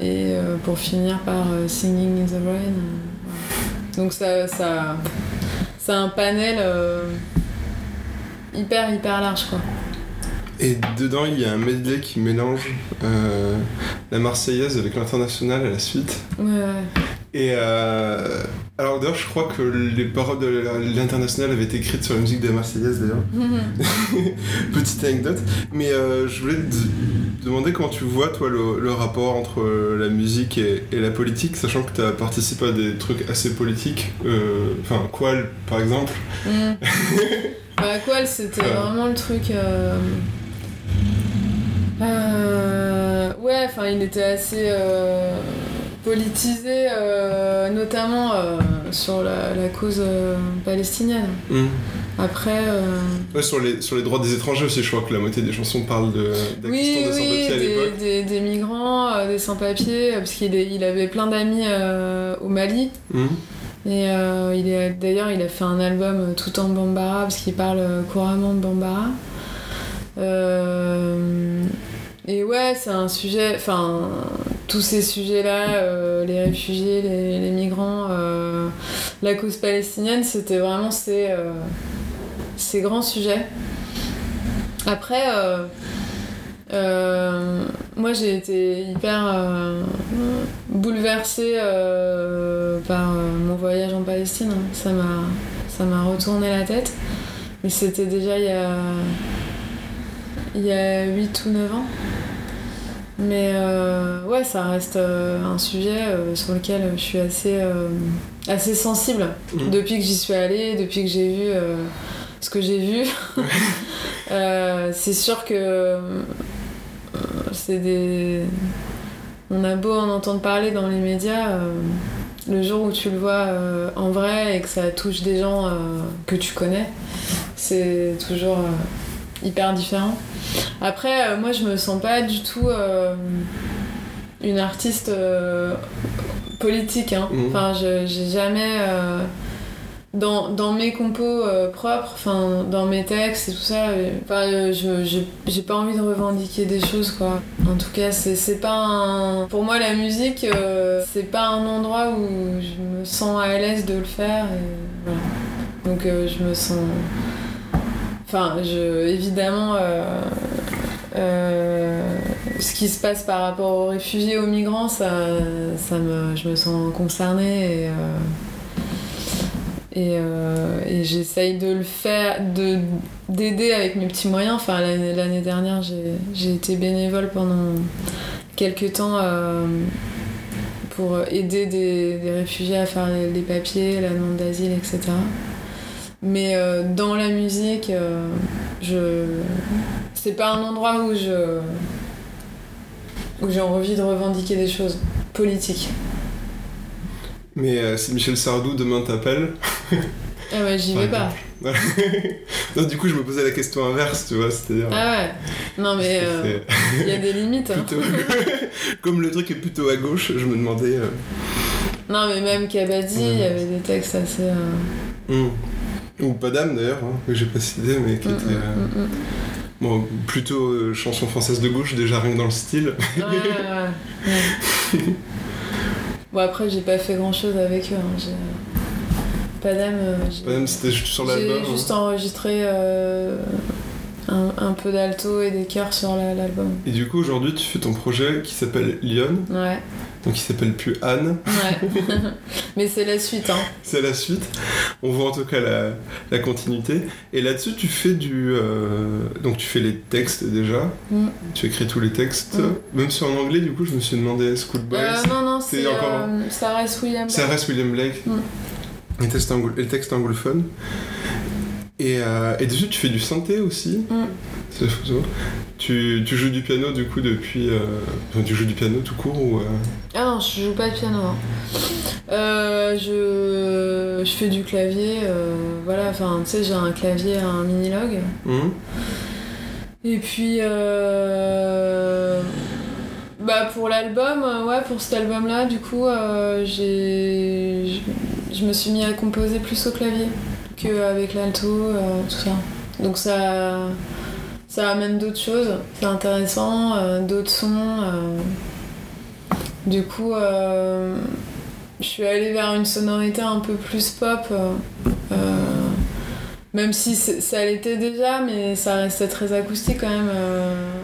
et pour finir par Singing in the Rain. Donc ça, ça, c'est un panel hyper hyper large quoi. Et dedans, il y a un medley qui mélange euh, la Marseillaise avec l'international à la suite. Ouais. Et euh, alors d'ailleurs, je crois que les paroles de l'international avaient été écrites sur la musique de la Marseillaise d'ailleurs. Petite anecdote. Mais euh, je voulais te demander comment tu vois, toi, le, le rapport entre la musique et, et la politique, sachant que tu as participé à des trucs assez politiques. euh, Enfin, Qual, par exemple. Mm. bah quoi, c'était vraiment le truc. Euh, Ouais, enfin, il était assez euh, politisé, euh, notamment euh, sur la, la cause palestinienne. Hmm. Après. Ouais, sur les, sur les droits des étrangers aussi, je crois que la moitié des chansons parlent de- Oui, des oui, sans-papiers à des, l'époque. des- des migrants, des sans-papiers, parce qu'il il avait plein d'amis au Mali. Hmm. Et il d'ailleurs, il a fait un album tout en bambara parce qu'il parle couramment bambara. Euh, et ouais, c'est un sujet. Enfin, tous ces sujets-là, euh, les réfugiés, les, migrants, euh, la cause palestinienne, c'était vraiment ces, ces grands sujets. Après, moi j'ai été hyper bouleversée par mon voyage en Palestine. hein. Ça m'a retourné la tête. Mais c'était déjà il y a, il y a 8 ou 9 ans. Mais euh, ouais, ça reste euh, un sujet euh, sur lequel je suis assez, assez sensible. Mhm. Depuis que j'y suis allée, depuis que j'ai vu ce que j'ai vu. C'est sûr que c'est des. On a beau en entendre parler dans les médias, euh, le jour où tu le vois euh, en vrai et que ça touche des gens euh, que tu connais, c'est toujours hyper différent. Après, euh, moi je me sens pas du tout euh, une artiste euh, politique. hein. Mhm. Enfin, je- j'ai jamais. euh, dans, dans mes compos euh, propres, enfin dans mes textes et tout ça, euh, j'ai- pas envie de revendiquer des choses quoi. En tout cas, c'est c'est pas un. Pour moi, la musique, c'est pas un endroit où je me sens à l'aise de le faire. Et voilà. Donc je me sens. Enfin, je, évidemment, euh, euh, ce qui se passe par rapport aux réfugiés, aux migrants, ça, ça me, je me sens concernée et, euh, et, j'essaye de le faire, de, d'aider avec mes petits moyens. Enfin, l'année, dernière, j'ai, été bénévole pendant quelques temps pour aider des, des réfugiés à faire les papiers, la demande d'asile, etc. Mais euh, dans la musique, euh, je... c'est pas un endroit où je où j'ai envie de revendiquer des choses politiques. Mais euh, si Michel Sardou demain t'appelle. Ah ouais, j'y vais pas. Voilà. non, du coup, je me posais la question inverse, tu vois, c'est-à-dire. Ah ouais. Non mais euh, il y a des limites. hein. plutôt- Comme le truc est plutôt à gauche, je me demandais. Non mais même Kabaddi, il y avait des textes assez. euh, Ou Padam d'ailleurs, hein, que j'ai pas cité, mais qui mm, était. euh, mm, mm, mm. Bon, plutôt euh, chanson française de gauche, déjà rien que dans le style. Ouais, ouais, ouais. bon après j'ai pas fait grand chose avec eux. hein. J'ai- euh, j'ai- Padam, c'était juste sur j'ai l'album. hein. juste enregistré euh, un, un peu d'alto et des chœurs sur la- l'album. Et du coup, aujourd'hui, tu fais ton projet qui s'appelle Lyon, Ouais, donc il s'appelle plus Anne. ouais. mais c'est la suite. Hein. C'est la suite. On voit en tout cas la, la continuité. Et là-dessus, tu fais du. euh, donc, tu fais les textes déjà. Mm. Tu écris tous les textes. Mm. Même si en anglais, du coup, je me suis demandé Schoolboys. Euh, non, non, c'est encore- euh. Ça reste William Blake. Mm. Les, textes anglo- les textes anglophones. Et, euh, et dessus, tu fais du synthé aussi. Mm. C'est fou. Tu, tu joues du piano du coup depuis. euh, enfin, tu joues du piano tout court ou. euh, Ah non, je joue pas de piano. hein. Euh, je, je fais du clavier, voilà, enfin, tu sais, j'ai un clavier, un mini-log. hmm Et puis, euh, bah, pour l'album, ouais, pour cet album-là, du coup, j'ai, je me suis mis à composer plus au clavier qu'avec l'alto, euh, tout ça. Donc ça, ça amène d'autres choses, c'est intéressant, euh, d'autres sons. euh, Du coup, je suis allée vers une sonorité un peu plus pop. même si ça l'était déjà, mais ça restait très acoustique quand même,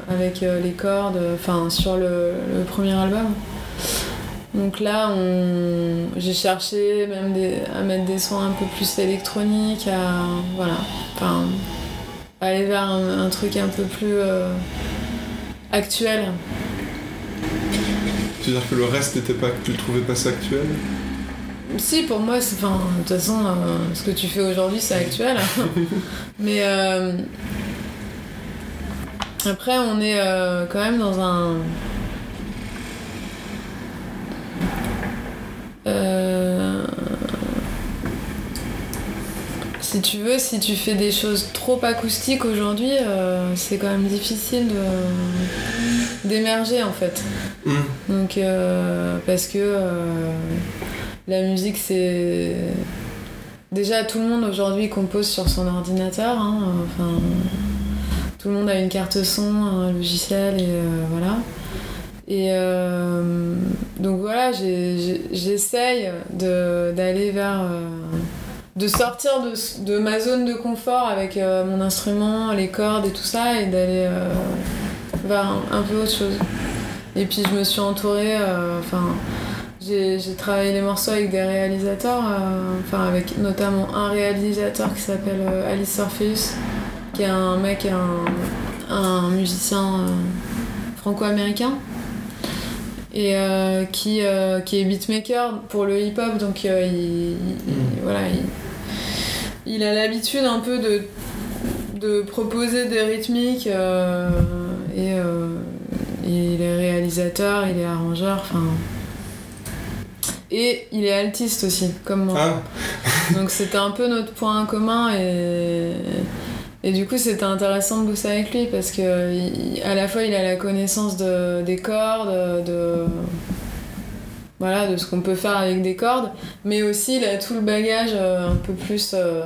avec les cordes, enfin sur le premier album. Donc là, on... j'ai cherché même des- à mettre des sons un peu plus électroniques, à voilà, enfin, aller vers un, un truc un peu plus euh, actuel. Tu veux dire que le reste n'était pas, tu le trouvais pas ça actuel? Si, pour moi, c'est. Enfin, de toute façon, euh, ce que tu fais aujourd'hui, c'est actuel. Mais. euh, après, on est quand même dans un. Euh, Si tu veux, si tu fais des choses trop acoustiques aujourd'hui, euh, c'est quand même difficile d'émerger en fait. Hum. Donc, euh, parce que euh, la musique, c'est. Déjà, tout le monde aujourd'hui compose sur son ordinateur. hein, Enfin, tout le monde a une carte son, un logiciel, et voilà. Et donc voilà, j'essaye de- d'aller vers. De sortir de, de ma zone de confort avec euh, mon instrument, les cordes et tout ça, et d'aller euh, vers un, un peu autre chose. Et puis je me suis entourée, euh, enfin, j'ai j'ai travaillé les morceaux avec des réalisateurs, enfin avec notamment un réalisateur qui s'appelle Alice Orpheus, qui est un mec, un, un musicien franco-américain. Et euh, qui, euh, qui est beatmaker pour le hip-hop, donc euh, il, il- voilà, il, il a l'habitude un peu de, de proposer des rythmiques euh, et euh, il est réalisateur, il est arrangeur, enfin. Et il est altiste aussi, comme moi. Ah, Donc c'était un peu notre point commun et, et du coup c'était intéressant de bosser avec lui parce que il- à la fois il a la connaissance de, des cordes, de voilà de ce qu'on peut faire avec des cordes, mais aussi il a tout le bagage euh, un peu plus euh,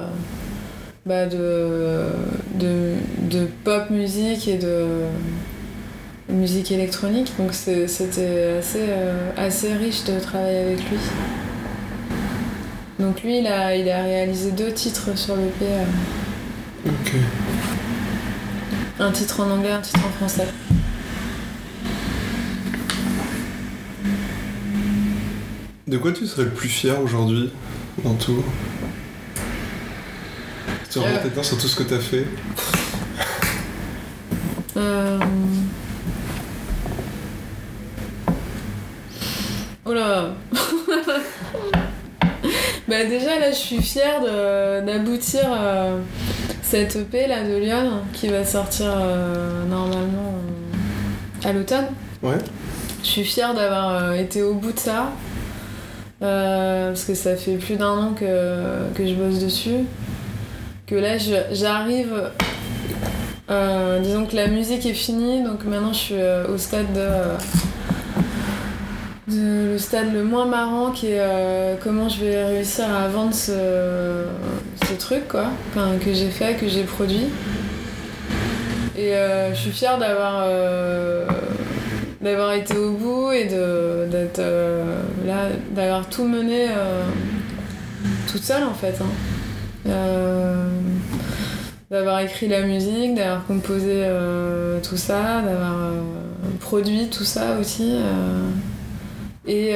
bah, de, de, de pop musique et de musique électronique. Donc c'était assez, euh, assez riche de travailler avec lui. Donc lui, il a, il a réalisé deux titres sur le P. ok. un titre en anglais, un titre en français. De quoi tu serais le plus fier aujourd'hui dans tout Tu remontes dedans sur tout ce que t'as fait Euh... Oh là Bah déjà là je suis fière de- d'aboutir euh, cette EP là de Lyon qui va sortir euh, normalement euh, à l'automne. Ouais. Je suis fière d'avoir été au bout de ça. Euh, parce que ça fait plus d'un an que, que je bosse dessus. Que là, j'arrive. euh, disons que la musique est finie, donc maintenant je suis euh, au stade de. le stade le moins marrant qui est comment je vais réussir à vendre ce, ce truc quoi, que j'ai fait, que j'ai produit. Et je suis fière d'avoir d'avoir été au bout et de d'être euh, là d'avoir tout mené euh, toute seule en fait hein. Euh, d'avoir écrit la musique d'avoir composé tout ça d'avoir produit tout ça aussi et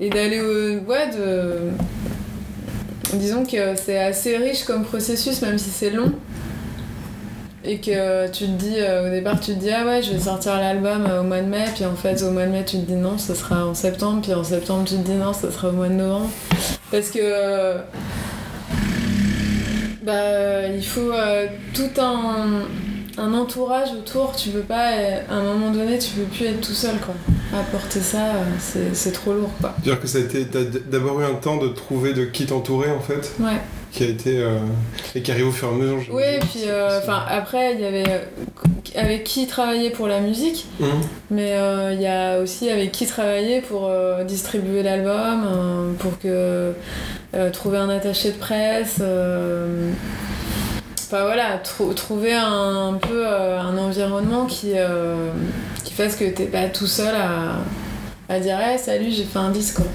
et d'aller au ouais de disons que c'est assez riche comme processus même si c'est long et que tu te dis euh, au départ tu te dis ah ouais je vais sortir l'album euh, au mois de mai. Puis en fait au mois de mai tu te dis non ce sera en septembre. Puis en septembre tu te dis non ce sera au mois de novembre. Parce que euh, bah il faut tout un, un entourage autour. Tu peux pas à un moment donné tu peux plus être tout seul quoi. À porter ça c'est trop lourd quoi. C'est-à-dire que ça a été, d'abord eu un temps de trouver de qui t'entourer en fait, ouais qui a été euh, et qui arrive au fur et à mesure. oui j'imagine. puis euh, enfin après il y avait euh, avec qui travailler pour la musique Hum. Mais il y a aussi avec qui travailler pour distribuer l'album, pour que trouver un attaché de presse. Enfin voilà, trou- trouver un, peu un environnement qui, qui fasse que t'es pas tout seul à, à dire hey, salut j'ai fait un disque quoi.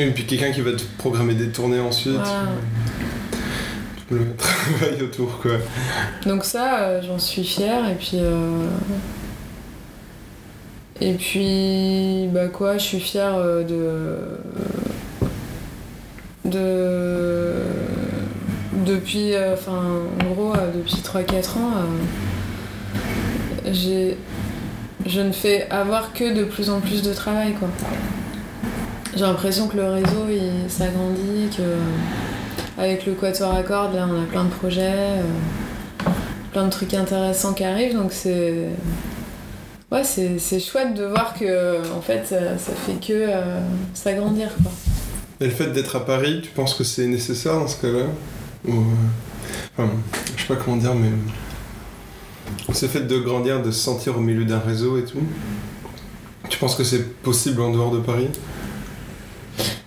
Et puis quelqu'un qui va te programmer des tournées ensuite. Voilà. Tout le travail autour quoi. Donc ça, euh, j'en suis fière et puis euh, et puis bah quoi, je suis fière euh, de de depuis euh, enfin en gros depuis 3-4 ans j'ai je ne fais avoir que de plus en plus de travail quoi. J'ai l'impression que le réseau il s'agrandit, que avec le Quatuor à cordes là on a plein de projets, euh, plein de trucs intéressants qui arrivent donc c'est ouais c'est, chouette de voir que en fait ça, ça fait que euh, s'agrandir quoi. Et le fait d'être à Paris, tu penses que c'est nécessaire dans ce cas-là? Ou, euh, enfin, je sais pas comment dire, mais ce fait de grandir, de se sentir au milieu d'un réseau et tout, tu penses que c'est possible en dehors de Paris?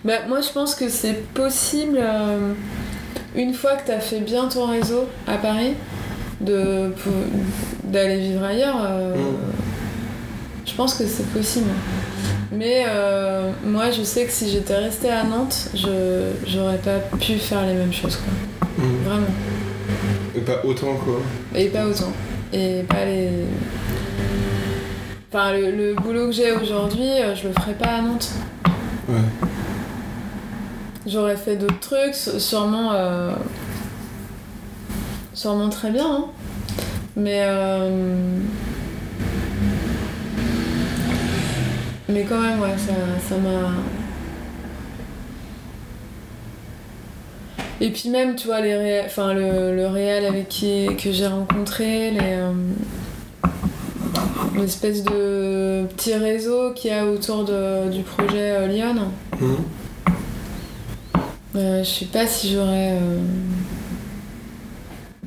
Bah, moi, je pense que c'est possible, euh, une fois que tu as fait bien ton réseau à Paris, de, d'aller vivre ailleurs. euh, Mm. Je pense que c'est possible. Mais euh, moi, je sais que si j'étais restée à Nantes, je j'aurais pas pu faire les mêmes choses. Quoi. Mm. Vraiment. Et pas autant quoi. Et pas autant. Et pas les. Enfin, le, le boulot que j'ai aujourd'hui, je le ferais pas à Nantes. Ouais. J'aurais fait d'autres trucs, sûrement. euh, sûrement très bien, hein. Mais. euh, mais quand même, ouais, ça m'a. Et puis même, tu vois, les enfin, le, le réel avec qui que j'ai rencontré, les. euh, l'espèce de petit réseau qu'il y a autour de- du projet euh, Lyon. Mm. Euh, je sais pas si j'aurais. euh,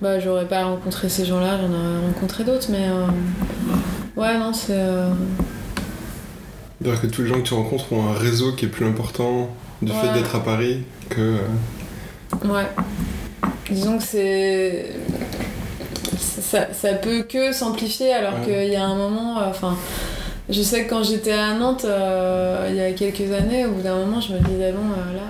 Bah, j'aurais pas rencontré ces gens-là, j'en aurais rencontré d'autres, mais. euh, Ouais, non, c'est. euh, C'est-à-dire que tous les gens que tu rencontres ont un réseau qui est plus important du fait d'être à Paris que. Ouais. Disons que c'est. Ça, ça peut que s'amplifier alors Ouais. qu'il y a un moment. Enfin. je sais que quand j'étais à Nantes, euh, il y a quelques années, au bout d'un moment, je me disais, bon, euh, là.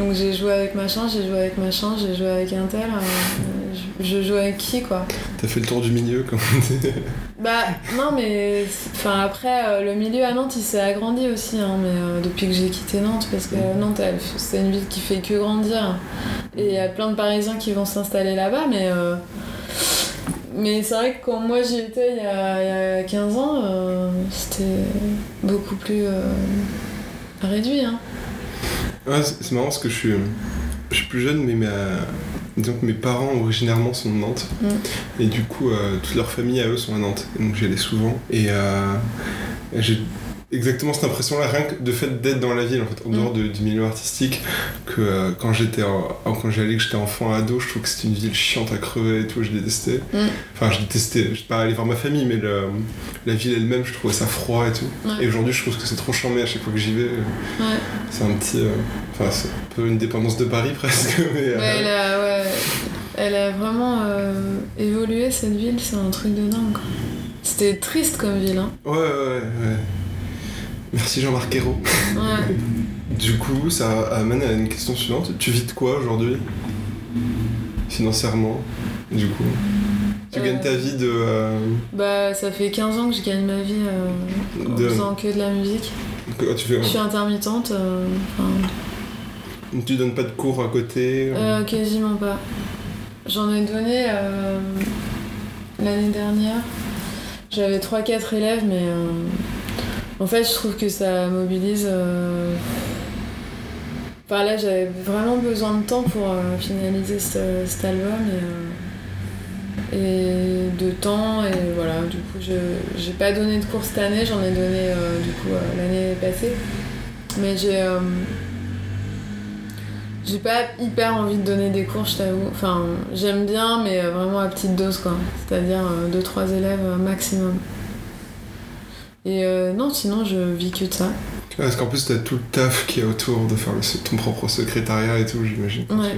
Donc j'ai joué avec machin, j'ai joué avec machin, j'ai joué avec un tel. euh, je, je joue avec qui, quoi? T'as fait le tour du milieu comme on dit. Bah non mais enfin après euh, le milieu à Nantes il s'est agrandi aussi hein, mais euh, depuis que j'ai quitté Nantes parce que Nantes elle, c'est une ville qui fait que grandir et il y a plein de Parisiens qui vont s'installer là-bas mais euh, mais c'est vrai que quand moi j'y étais il y a, il y a 15 ans c'était beaucoup plus réduit hein. Ouais, c'est marrant parce que je suis, je suis plus jeune, mais ma, mes parents originairement sont de Nantes. Mm. Et du coup, euh, toute leur famille à eux sont à Nantes. Donc j'y allais souvent. Et euh, j'ai exactement cette impression-là, rien que de fait d'être dans la ville, en fait, en Mm. dehors de- du milieu artistique, que euh, quand j'étais quand j'allais, que j'étais enfant ado, je trouve que c'était une ville chiante à crever et tout, je détestais. Mm. Enfin, je détestais, je pas allé voir ma famille, mais le- la ville elle-même, je trouvais ça froid et tout. Ouais. Et aujourd'hui, je trouve que c'est trop charmé à chaque fois que j'y vais. Ouais. C'est un petit. euh, Enfin, c'est un peu une dépendance de Paris presque, mais. euh, Ouais, elle a, ouais, elle a vraiment évolué cette ville, c'est un truc de dingue. C'était triste comme ville, hein. ouais, ouais, ouais. Merci Jean-Marc Ayrault. Ouais. Du coup, ça amène à une question suivante. Tu vis de quoi aujourd'hui? Financièrement, du coup Tu Euh. gagnes ta vie de. euh, Bah, ça fait 15 ans que je gagne ma vie euh, en De- faisant que de la musique. que- tu, fais, Je suis intermittente, euh, tu donnes pas de cours à côté euh, quasiment pas. J'en ai donné euh, l'année dernière. J'avais 3-4 élèves, mais euh, en fait, je trouve que ça mobilise. euh, Enfin, là, j'avais vraiment besoin de temps pour euh, finaliser ce- cet album et, euh, et de temps. Et voilà, du coup, je j'ai pas donné de cours cette année, j'en ai donné euh, du coup l'année passée. Mais j'ai. j'ai pas hyper envie de donner des cours, je t'avoue. Enfin, j'aime bien, mais vraiment à petite dose, quoi. C'est-à-dire 2-3 élèves maximum. Et euh, non, sinon, je vis que de ça. Ouais, Parce qu'en plus, t'as tout le taf qui est autour de faire le- ton propre secrétariat et tout, j'imagine. Ouais.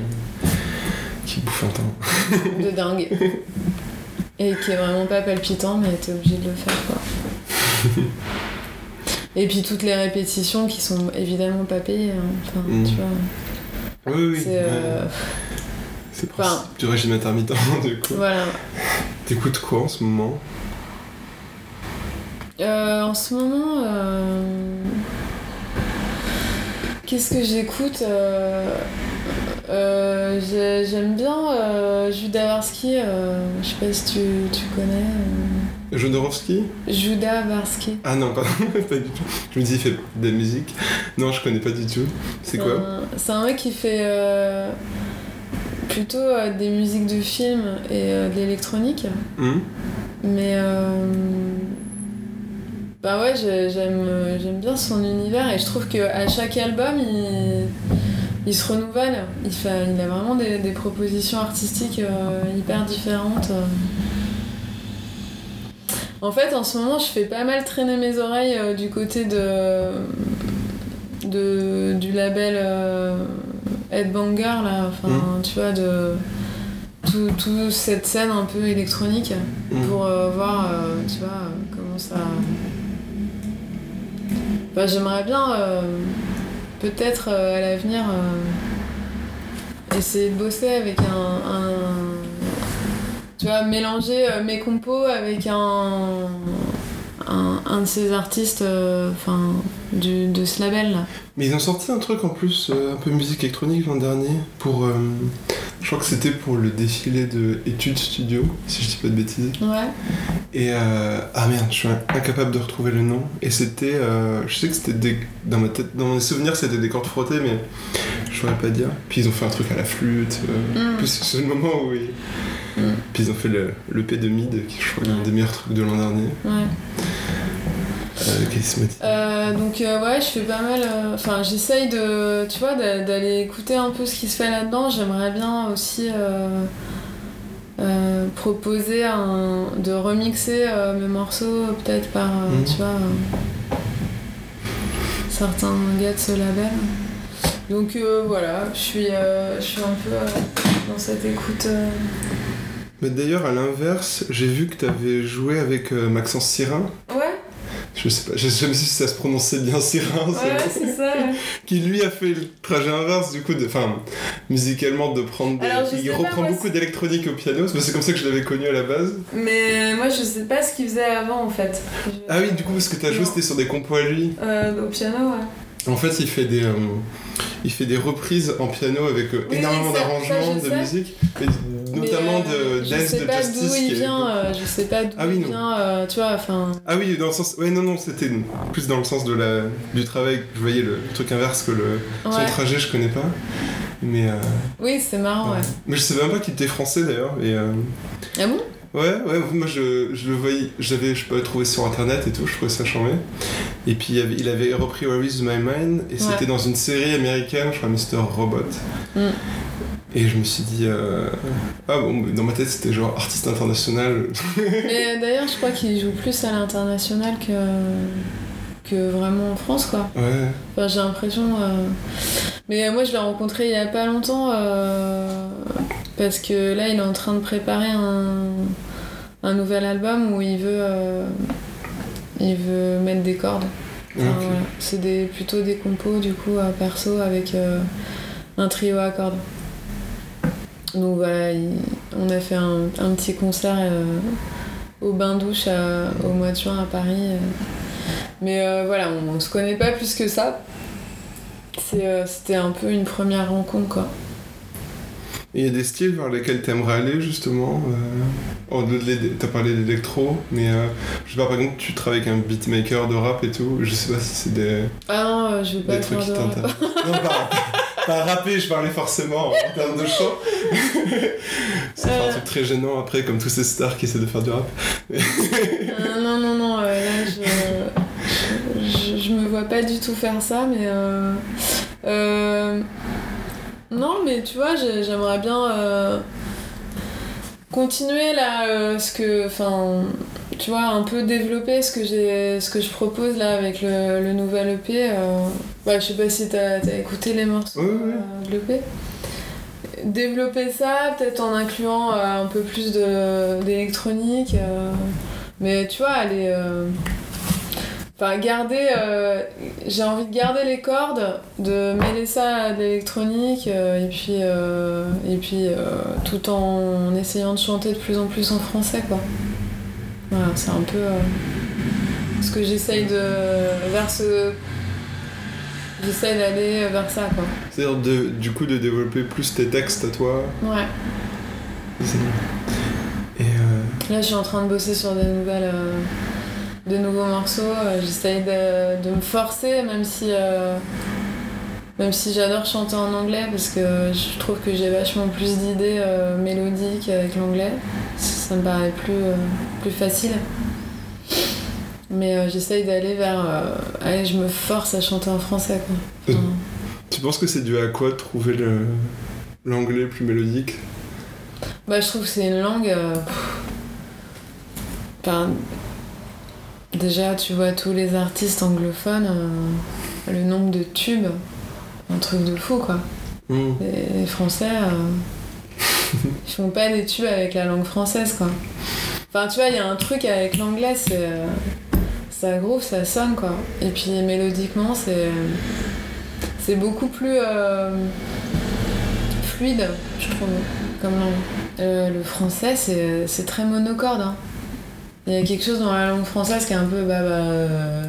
Qui bouffe un temps. De dingue. Et qui est vraiment pas palpitant, mais t'es obligé de le faire, quoi. Et puis toutes les répétitions qui sont évidemment pas payées. hein. Enfin, Mm. tu vois. Oui, oui. C'est. euh, le enfin- principe du régime intermittent, du coup. Voilà. T'écoutes quoi en ce moment? Euh, en ce moment, euh, qu'est-ce que j'écoute Euh, euh, j'ai- J'aime bien euh, je sais pas si tu, tu connais. Jodorowsky? Judas Varsky. Ah non, pardon, pas du tout. Je me dis, il fait de la musique. Non, je connais pas du tout. C'est quoi? C'est un mec qui fait plutôt euh, des musiques de films et euh, de l'électronique. Hum Mais euh, bah ouais, j'ai- j'aime j'aime bien son univers et je trouve qu'à chaque album, il, il se renouvelle. Il, fait, il a vraiment des, des propositions artistiques euh, hyper différentes. En fait, en ce moment, je fais pas mal traîner mes oreilles euh, du côté de, de du label euh, Headbanger, là. Enfin, tu vois, de toute tout cette scène un peu électronique hum. pour euh, voir, euh, tu vois, euh, comment ça. Bah, J'aimerais bien, euh, peut-être euh, à l'avenir, euh, essayer de bosser avec un. tu vois, mélanger mes compos avec un. De ces artistes de ce label là. Mais ils ont sorti un truc en plus, un peu musique électronique l'an dernier, pour. Je crois que c'était pour le défilé de Etudes Studio, si je dis pas de bêtises. Ouais. Et euh, ah merde, je suis incapable de retrouver le nom. Et c'était, euh, je sais que c'était des, dans ma tête, dans mes souvenirs, c'était des cordes frottées, mais je saurais pas dire. Puis ils ont fait un truc à la flûte. euh, Mm. Puis c'est le moment où ils... Mm. Puis ils ont fait le, le P de Mid, qui je crois est un des meilleurs trucs de l'an dernier. Ouais. Euh, Euh, donc euh, ouais, je fais pas mal. euh, Enfin, j'essaye de, tu vois, d'a- d'aller écouter un peu ce qui se fait là-dedans. J'aimerais bien aussi proposer un, de remixer mes morceaux, peut-être par, Mhm. tu vois, certains gars de ce label. Donc voilà, je suis, je suis un peu dans cette écoute. Mais d'ailleurs, à l'inverse, j'ai vu que t'avais joué avec Maxence Sirin. Ouais, Je sais pas, je sais jamais si ça se prononçait bien Sirin. ouais, c'est- ça. qui lui a fait le trajet inverse du coup enfin musicalement de prendre des... Alors, il pas, reprend beaucoup d'électronique au piano c'est comme ça que je l'avais connu à la base Mais moi, je sais pas ce qu'il faisait avant en fait. Je- ah oui du coup parce que t'as joué c'était sur des compos à lui Euh, au piano, ouais. en fait il fait des euh, il fait des reprises en piano avec euh, Oui, énormément d'arrangements de sais. musique et notamment Mais, euh, de je Dance sais de pas Justice d'où qui il vient, euh, je sais pas d'où Ah oui, il non. vient, euh, tu vois, enfin. ah oui dans le sens ouais non non c'était plus dans le sens de la du travail je voyais le truc inverse que le son trajet je connais pas mais euh, Oui, c'est marrant, ouais. mais je savais même pas qu'il était français d'ailleurs et Ah bon? Ouais, ouais, moi je, je le voyais, j'avais, je peux le trouver sur internet et tout, je trouvais ça charmé. Et puis il avait, il avait repris Where is My Mind, et c'était dans une série américaine, je crois Mr. Robot. Mm. Et je me suis dit, euh, ah bon, dans ma tête c'était genre artiste international. Mais d'ailleurs, je crois qu'il joue plus à l'international que. Que vraiment en France, quoi. ouais, Enfin, j'ai l'impression. euh, Mais euh, moi, je l'ai rencontré il y a pas longtemps euh, parce que là, il est en train de préparer un, un nouvel album où il veut, euh, il veut mettre des cordes. Enfin, ok. voilà. C'est des, plutôt des compos, du coup, à perso avec un trio à cordes. Donc voilà, il- on a fait un, un petit concert au bain-douche à- au mois de juin à Paris. Mais euh, voilà, on, on se connaît pas plus que ça. C'est, euh, C'était un peu une première rencontre, quoi. Il y a des styles vers lesquels t'aimerais aller justement. Euh... T'as parlé d'électro, mais euh, je sais pas, par exemple, tu travailles avec un beatmaker de rap et tout, je sais pas si c'est des, Ah non, je veux pas des trucs qui t'intéressent. non, pas, pas rapper, je parlais forcément en termes de chant. c'est un Euh. truc très gênant après, comme tous ces stars qui essaient de faire du rap. Euh, non, non, non, euh, là, je, je, je me vois pas du tout faire ça, mais. euh, euh, non, mais tu vois, j'ai- j'aimerais bien continuer là, ce que. Enfin, tu vois, un peu développer ce que, j'ai, ce que je propose là avec le, le nouvel EP. euh. Ouais, je sais pas si t'as as écouté les morceaux euh, de l'EP. développer ça, peut-être en incluant euh, un peu plus de- d'électronique. euh, mais tu vois, aller. Enfin, garder. J'ai envie de garder les cordes, de mêler ça à de l'électronique, et puis. et puis tout en essayant de chanter de plus en plus en français, quoi. Voilà, c'est un peu. euh, ce que j'essaye de. vers ce. J'essaye d'aller vers ça, quoi. C'est-à-dire de- du coup de développer plus tes textes à toi. Ouais. Et euh, Là, je suis en train de bosser sur des nouvelles, euh, de nouveaux morceaux. Euh, J'essaye de, de me forcer, même si, euh, même si j'adore chanter en anglais, parce que je trouve que j'ai vachement plus d'idées mélodiques avec l'anglais. Ça me paraît plus, euh, plus facile. Mais euh, j'essaye d'aller vers. euh, allez, je me force à chanter en français, quoi. Enfin, tu penses que c'est dû à quoi de trouver l'anglais plus mélodique? Bah, je trouve que c'est une langue. enfin, déjà, tu vois tous les artistes anglophones, euh, le nombre de tubes, un truc de fou quoi. Les, les Français, euh, ils font pas des tubes avec la langue française quoi. Enfin, tu vois, il y a un truc avec l'anglais, c'est. euh, ça groove, ça sonne quoi. Et puis mélodiquement, c'est. C'est beaucoup plus. euh, fluide, je trouve, comme langue. Euh, le français, c'est très monocorde. hein. Il y a quelque chose dans la langue française qui est un peu. Bah, bah,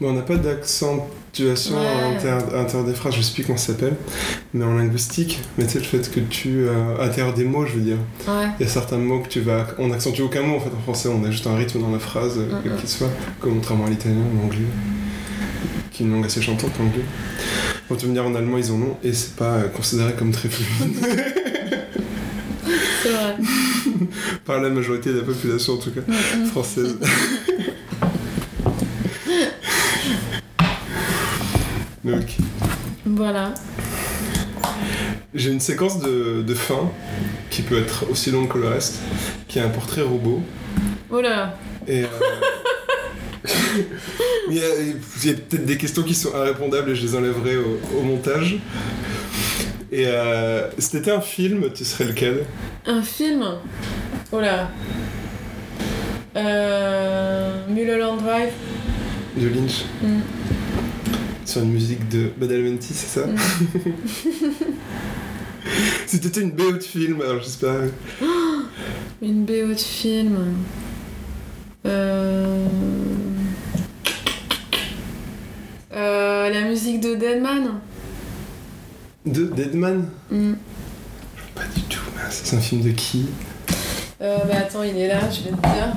on n'a pas d'accentuation Ouais. à l'intérieur- à l'intérieur des phrases, je sais plus comment ça s'appelle, mais en linguistique, mais tu sais, le fait que tu. euh, à l'intérieur des mots, je veux dire, ouais. il y a certains mots que tu vas. On n'accentue aucun mot en fait en français, on a juste un rythme dans la phrase, euh, quel Mhm. qu'il soit, comme contrairement à l'italien ou l'anglais, qui est une langue assez chantante, l'anglais. Quand tu veux me dire en allemand, ils en ont, et c'est pas euh, considéré comme très fluide C'est vrai. par la majorité de la population en tout cas. Française. Donc, Voilà. j'ai une séquence de, de fin qui peut être aussi longue que le reste, qui est un portrait robot. Oh là. Et euh, il y a, peut-être des questions qui sont irrépondables et je les enlèverai au, au montage. Et euh, si t'étais un film, tu serais lequel? Un film? Oh là. Euh, Mulholland Drive. de Lynch Mm. Sur une musique de Badalamenti, c'est ça Mm. Si t'étais une BO de film, alors j'espère. Une BO de film. Euh... Euh, la musique de Deadman. De Deadman Mm. Pas du tout, mince. C'est un film de qui? Euh, bah attends, il est là, je vais te dire.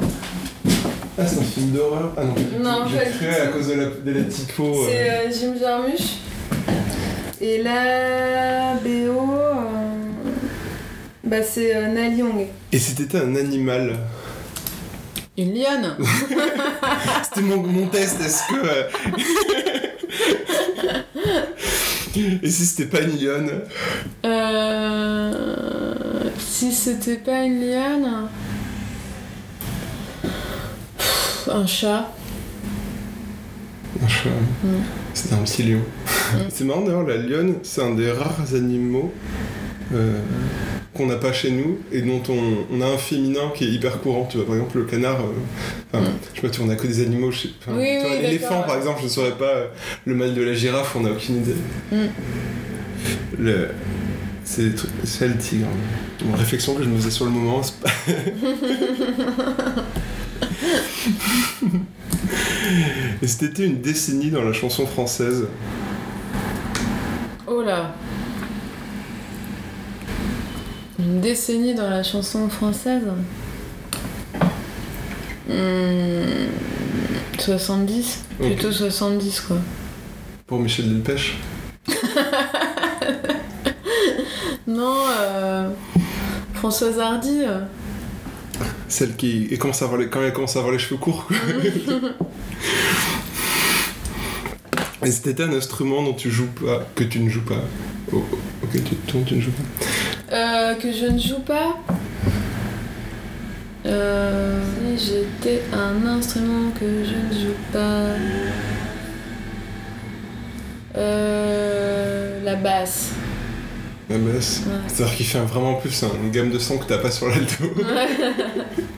Ah, c'est un film d'horreur Ah non, Non, j'ai créé à cause de la, de la typo. euh. C'est euh, Jim Jarmusch. Et la BO, euh, bah c'est euh, Neil Young. Et si t'étais un animal Une lionne C'était mon, mon test, est-ce que. euh, Et si c'était pas une lionne? Euh, si c'était pas une lionne. Un chat. Un chat. Mm. C'était un petit lion. C'est marrant d'ailleurs, la lionne, c'est un des rares animaux euh, qu'on n'a pas chez nous et dont on, on a un féminin qui est hyper courant. Tu vois, par exemple, le canard. euh, Mm. Je sais pas, on a que des animaux. Je sais, Oui, oui, L'éléphant, par exemple, je ne saurais pas. euh, Le mâle de la girafe, on n'a aucune idée. Mm. Le... C'est c'est le tigre. Une réflexion que je me faisais sur le moment. Et c'était une décennie dans la chanson française. Oh là. Une décennie dans la chanson française. Hmm, 70 Ok. Plutôt 70 quoi. Pour Michel Delpech. Non, euh, Françoise Hardy. euh. Celle qui et commence à avoir les... quand elle commence à avoir les cheveux courts. quoi. et c'était un instrument dont tu joues pas, que tu ne joues pas. Oh, ok, tu, dont tu ne joues pas. Euh, que je ne joue pas. Euh, si j'étais un instrument que je ne joue pas. Euh, la basse. Ouais. C'est-à-dire qu'il fait vraiment plus une gamme de sons que t'as pas sur l'alto.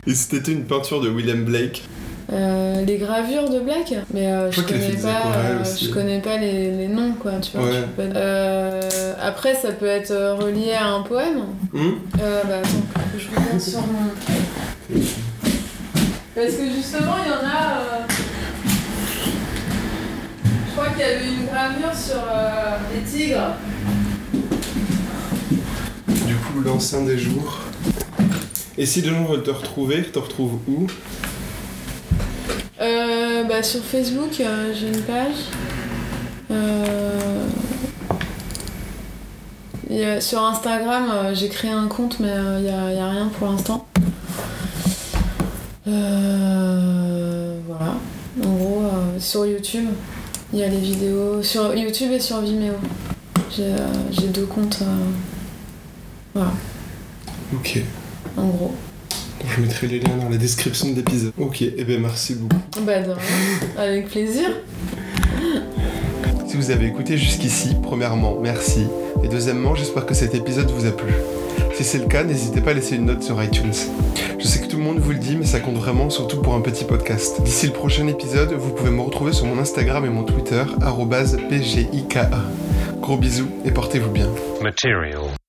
Et c'était une peinture de William Blake. Euh, les gravures de Black, mais euh, Je connais pas, euh, je connais pas les, les noms quoi, tu vois. Ouais. tu peux pas- après, ça peut être relié à un poème. Euh, bah attends, je regarde sur mon. Parce que justement, il y en a. Je crois qu'il y avait une gravure sur les tigres. L'ancien des jours. Et si les gens veulent te retrouver, te retrouvent où Euh, bah, sur Facebook, euh, j'ai une page. Euh, euh, sur Instagram, euh, j'ai créé un compte, mais il n'y a, rien pour l'instant. Euh, voilà. En gros, euh, sur YouTube, il y a les vidéos. Sur YouTube et sur Vimeo. Euh, j'ai deux comptes. Voilà, Ok. en gros. Je mettrai les liens dans la description de l'épisode. Ok, et ben merci beaucoup. Bah, de. Avec plaisir. Si vous avez écouté jusqu'ici, premièrement, merci. Et deuxièmement, j'espère que cet épisode vous a plu. Si c'est le cas, n'hésitez pas à laisser une note sur iTunes. Je sais que tout le monde vous le dit, mais ça compte vraiment, surtout pour un petit podcast. D'ici le prochain épisode, vous pouvez me retrouver sur mon Instagram et mon Twitter, pgika. Gros bisous et portez-vous bien. Material.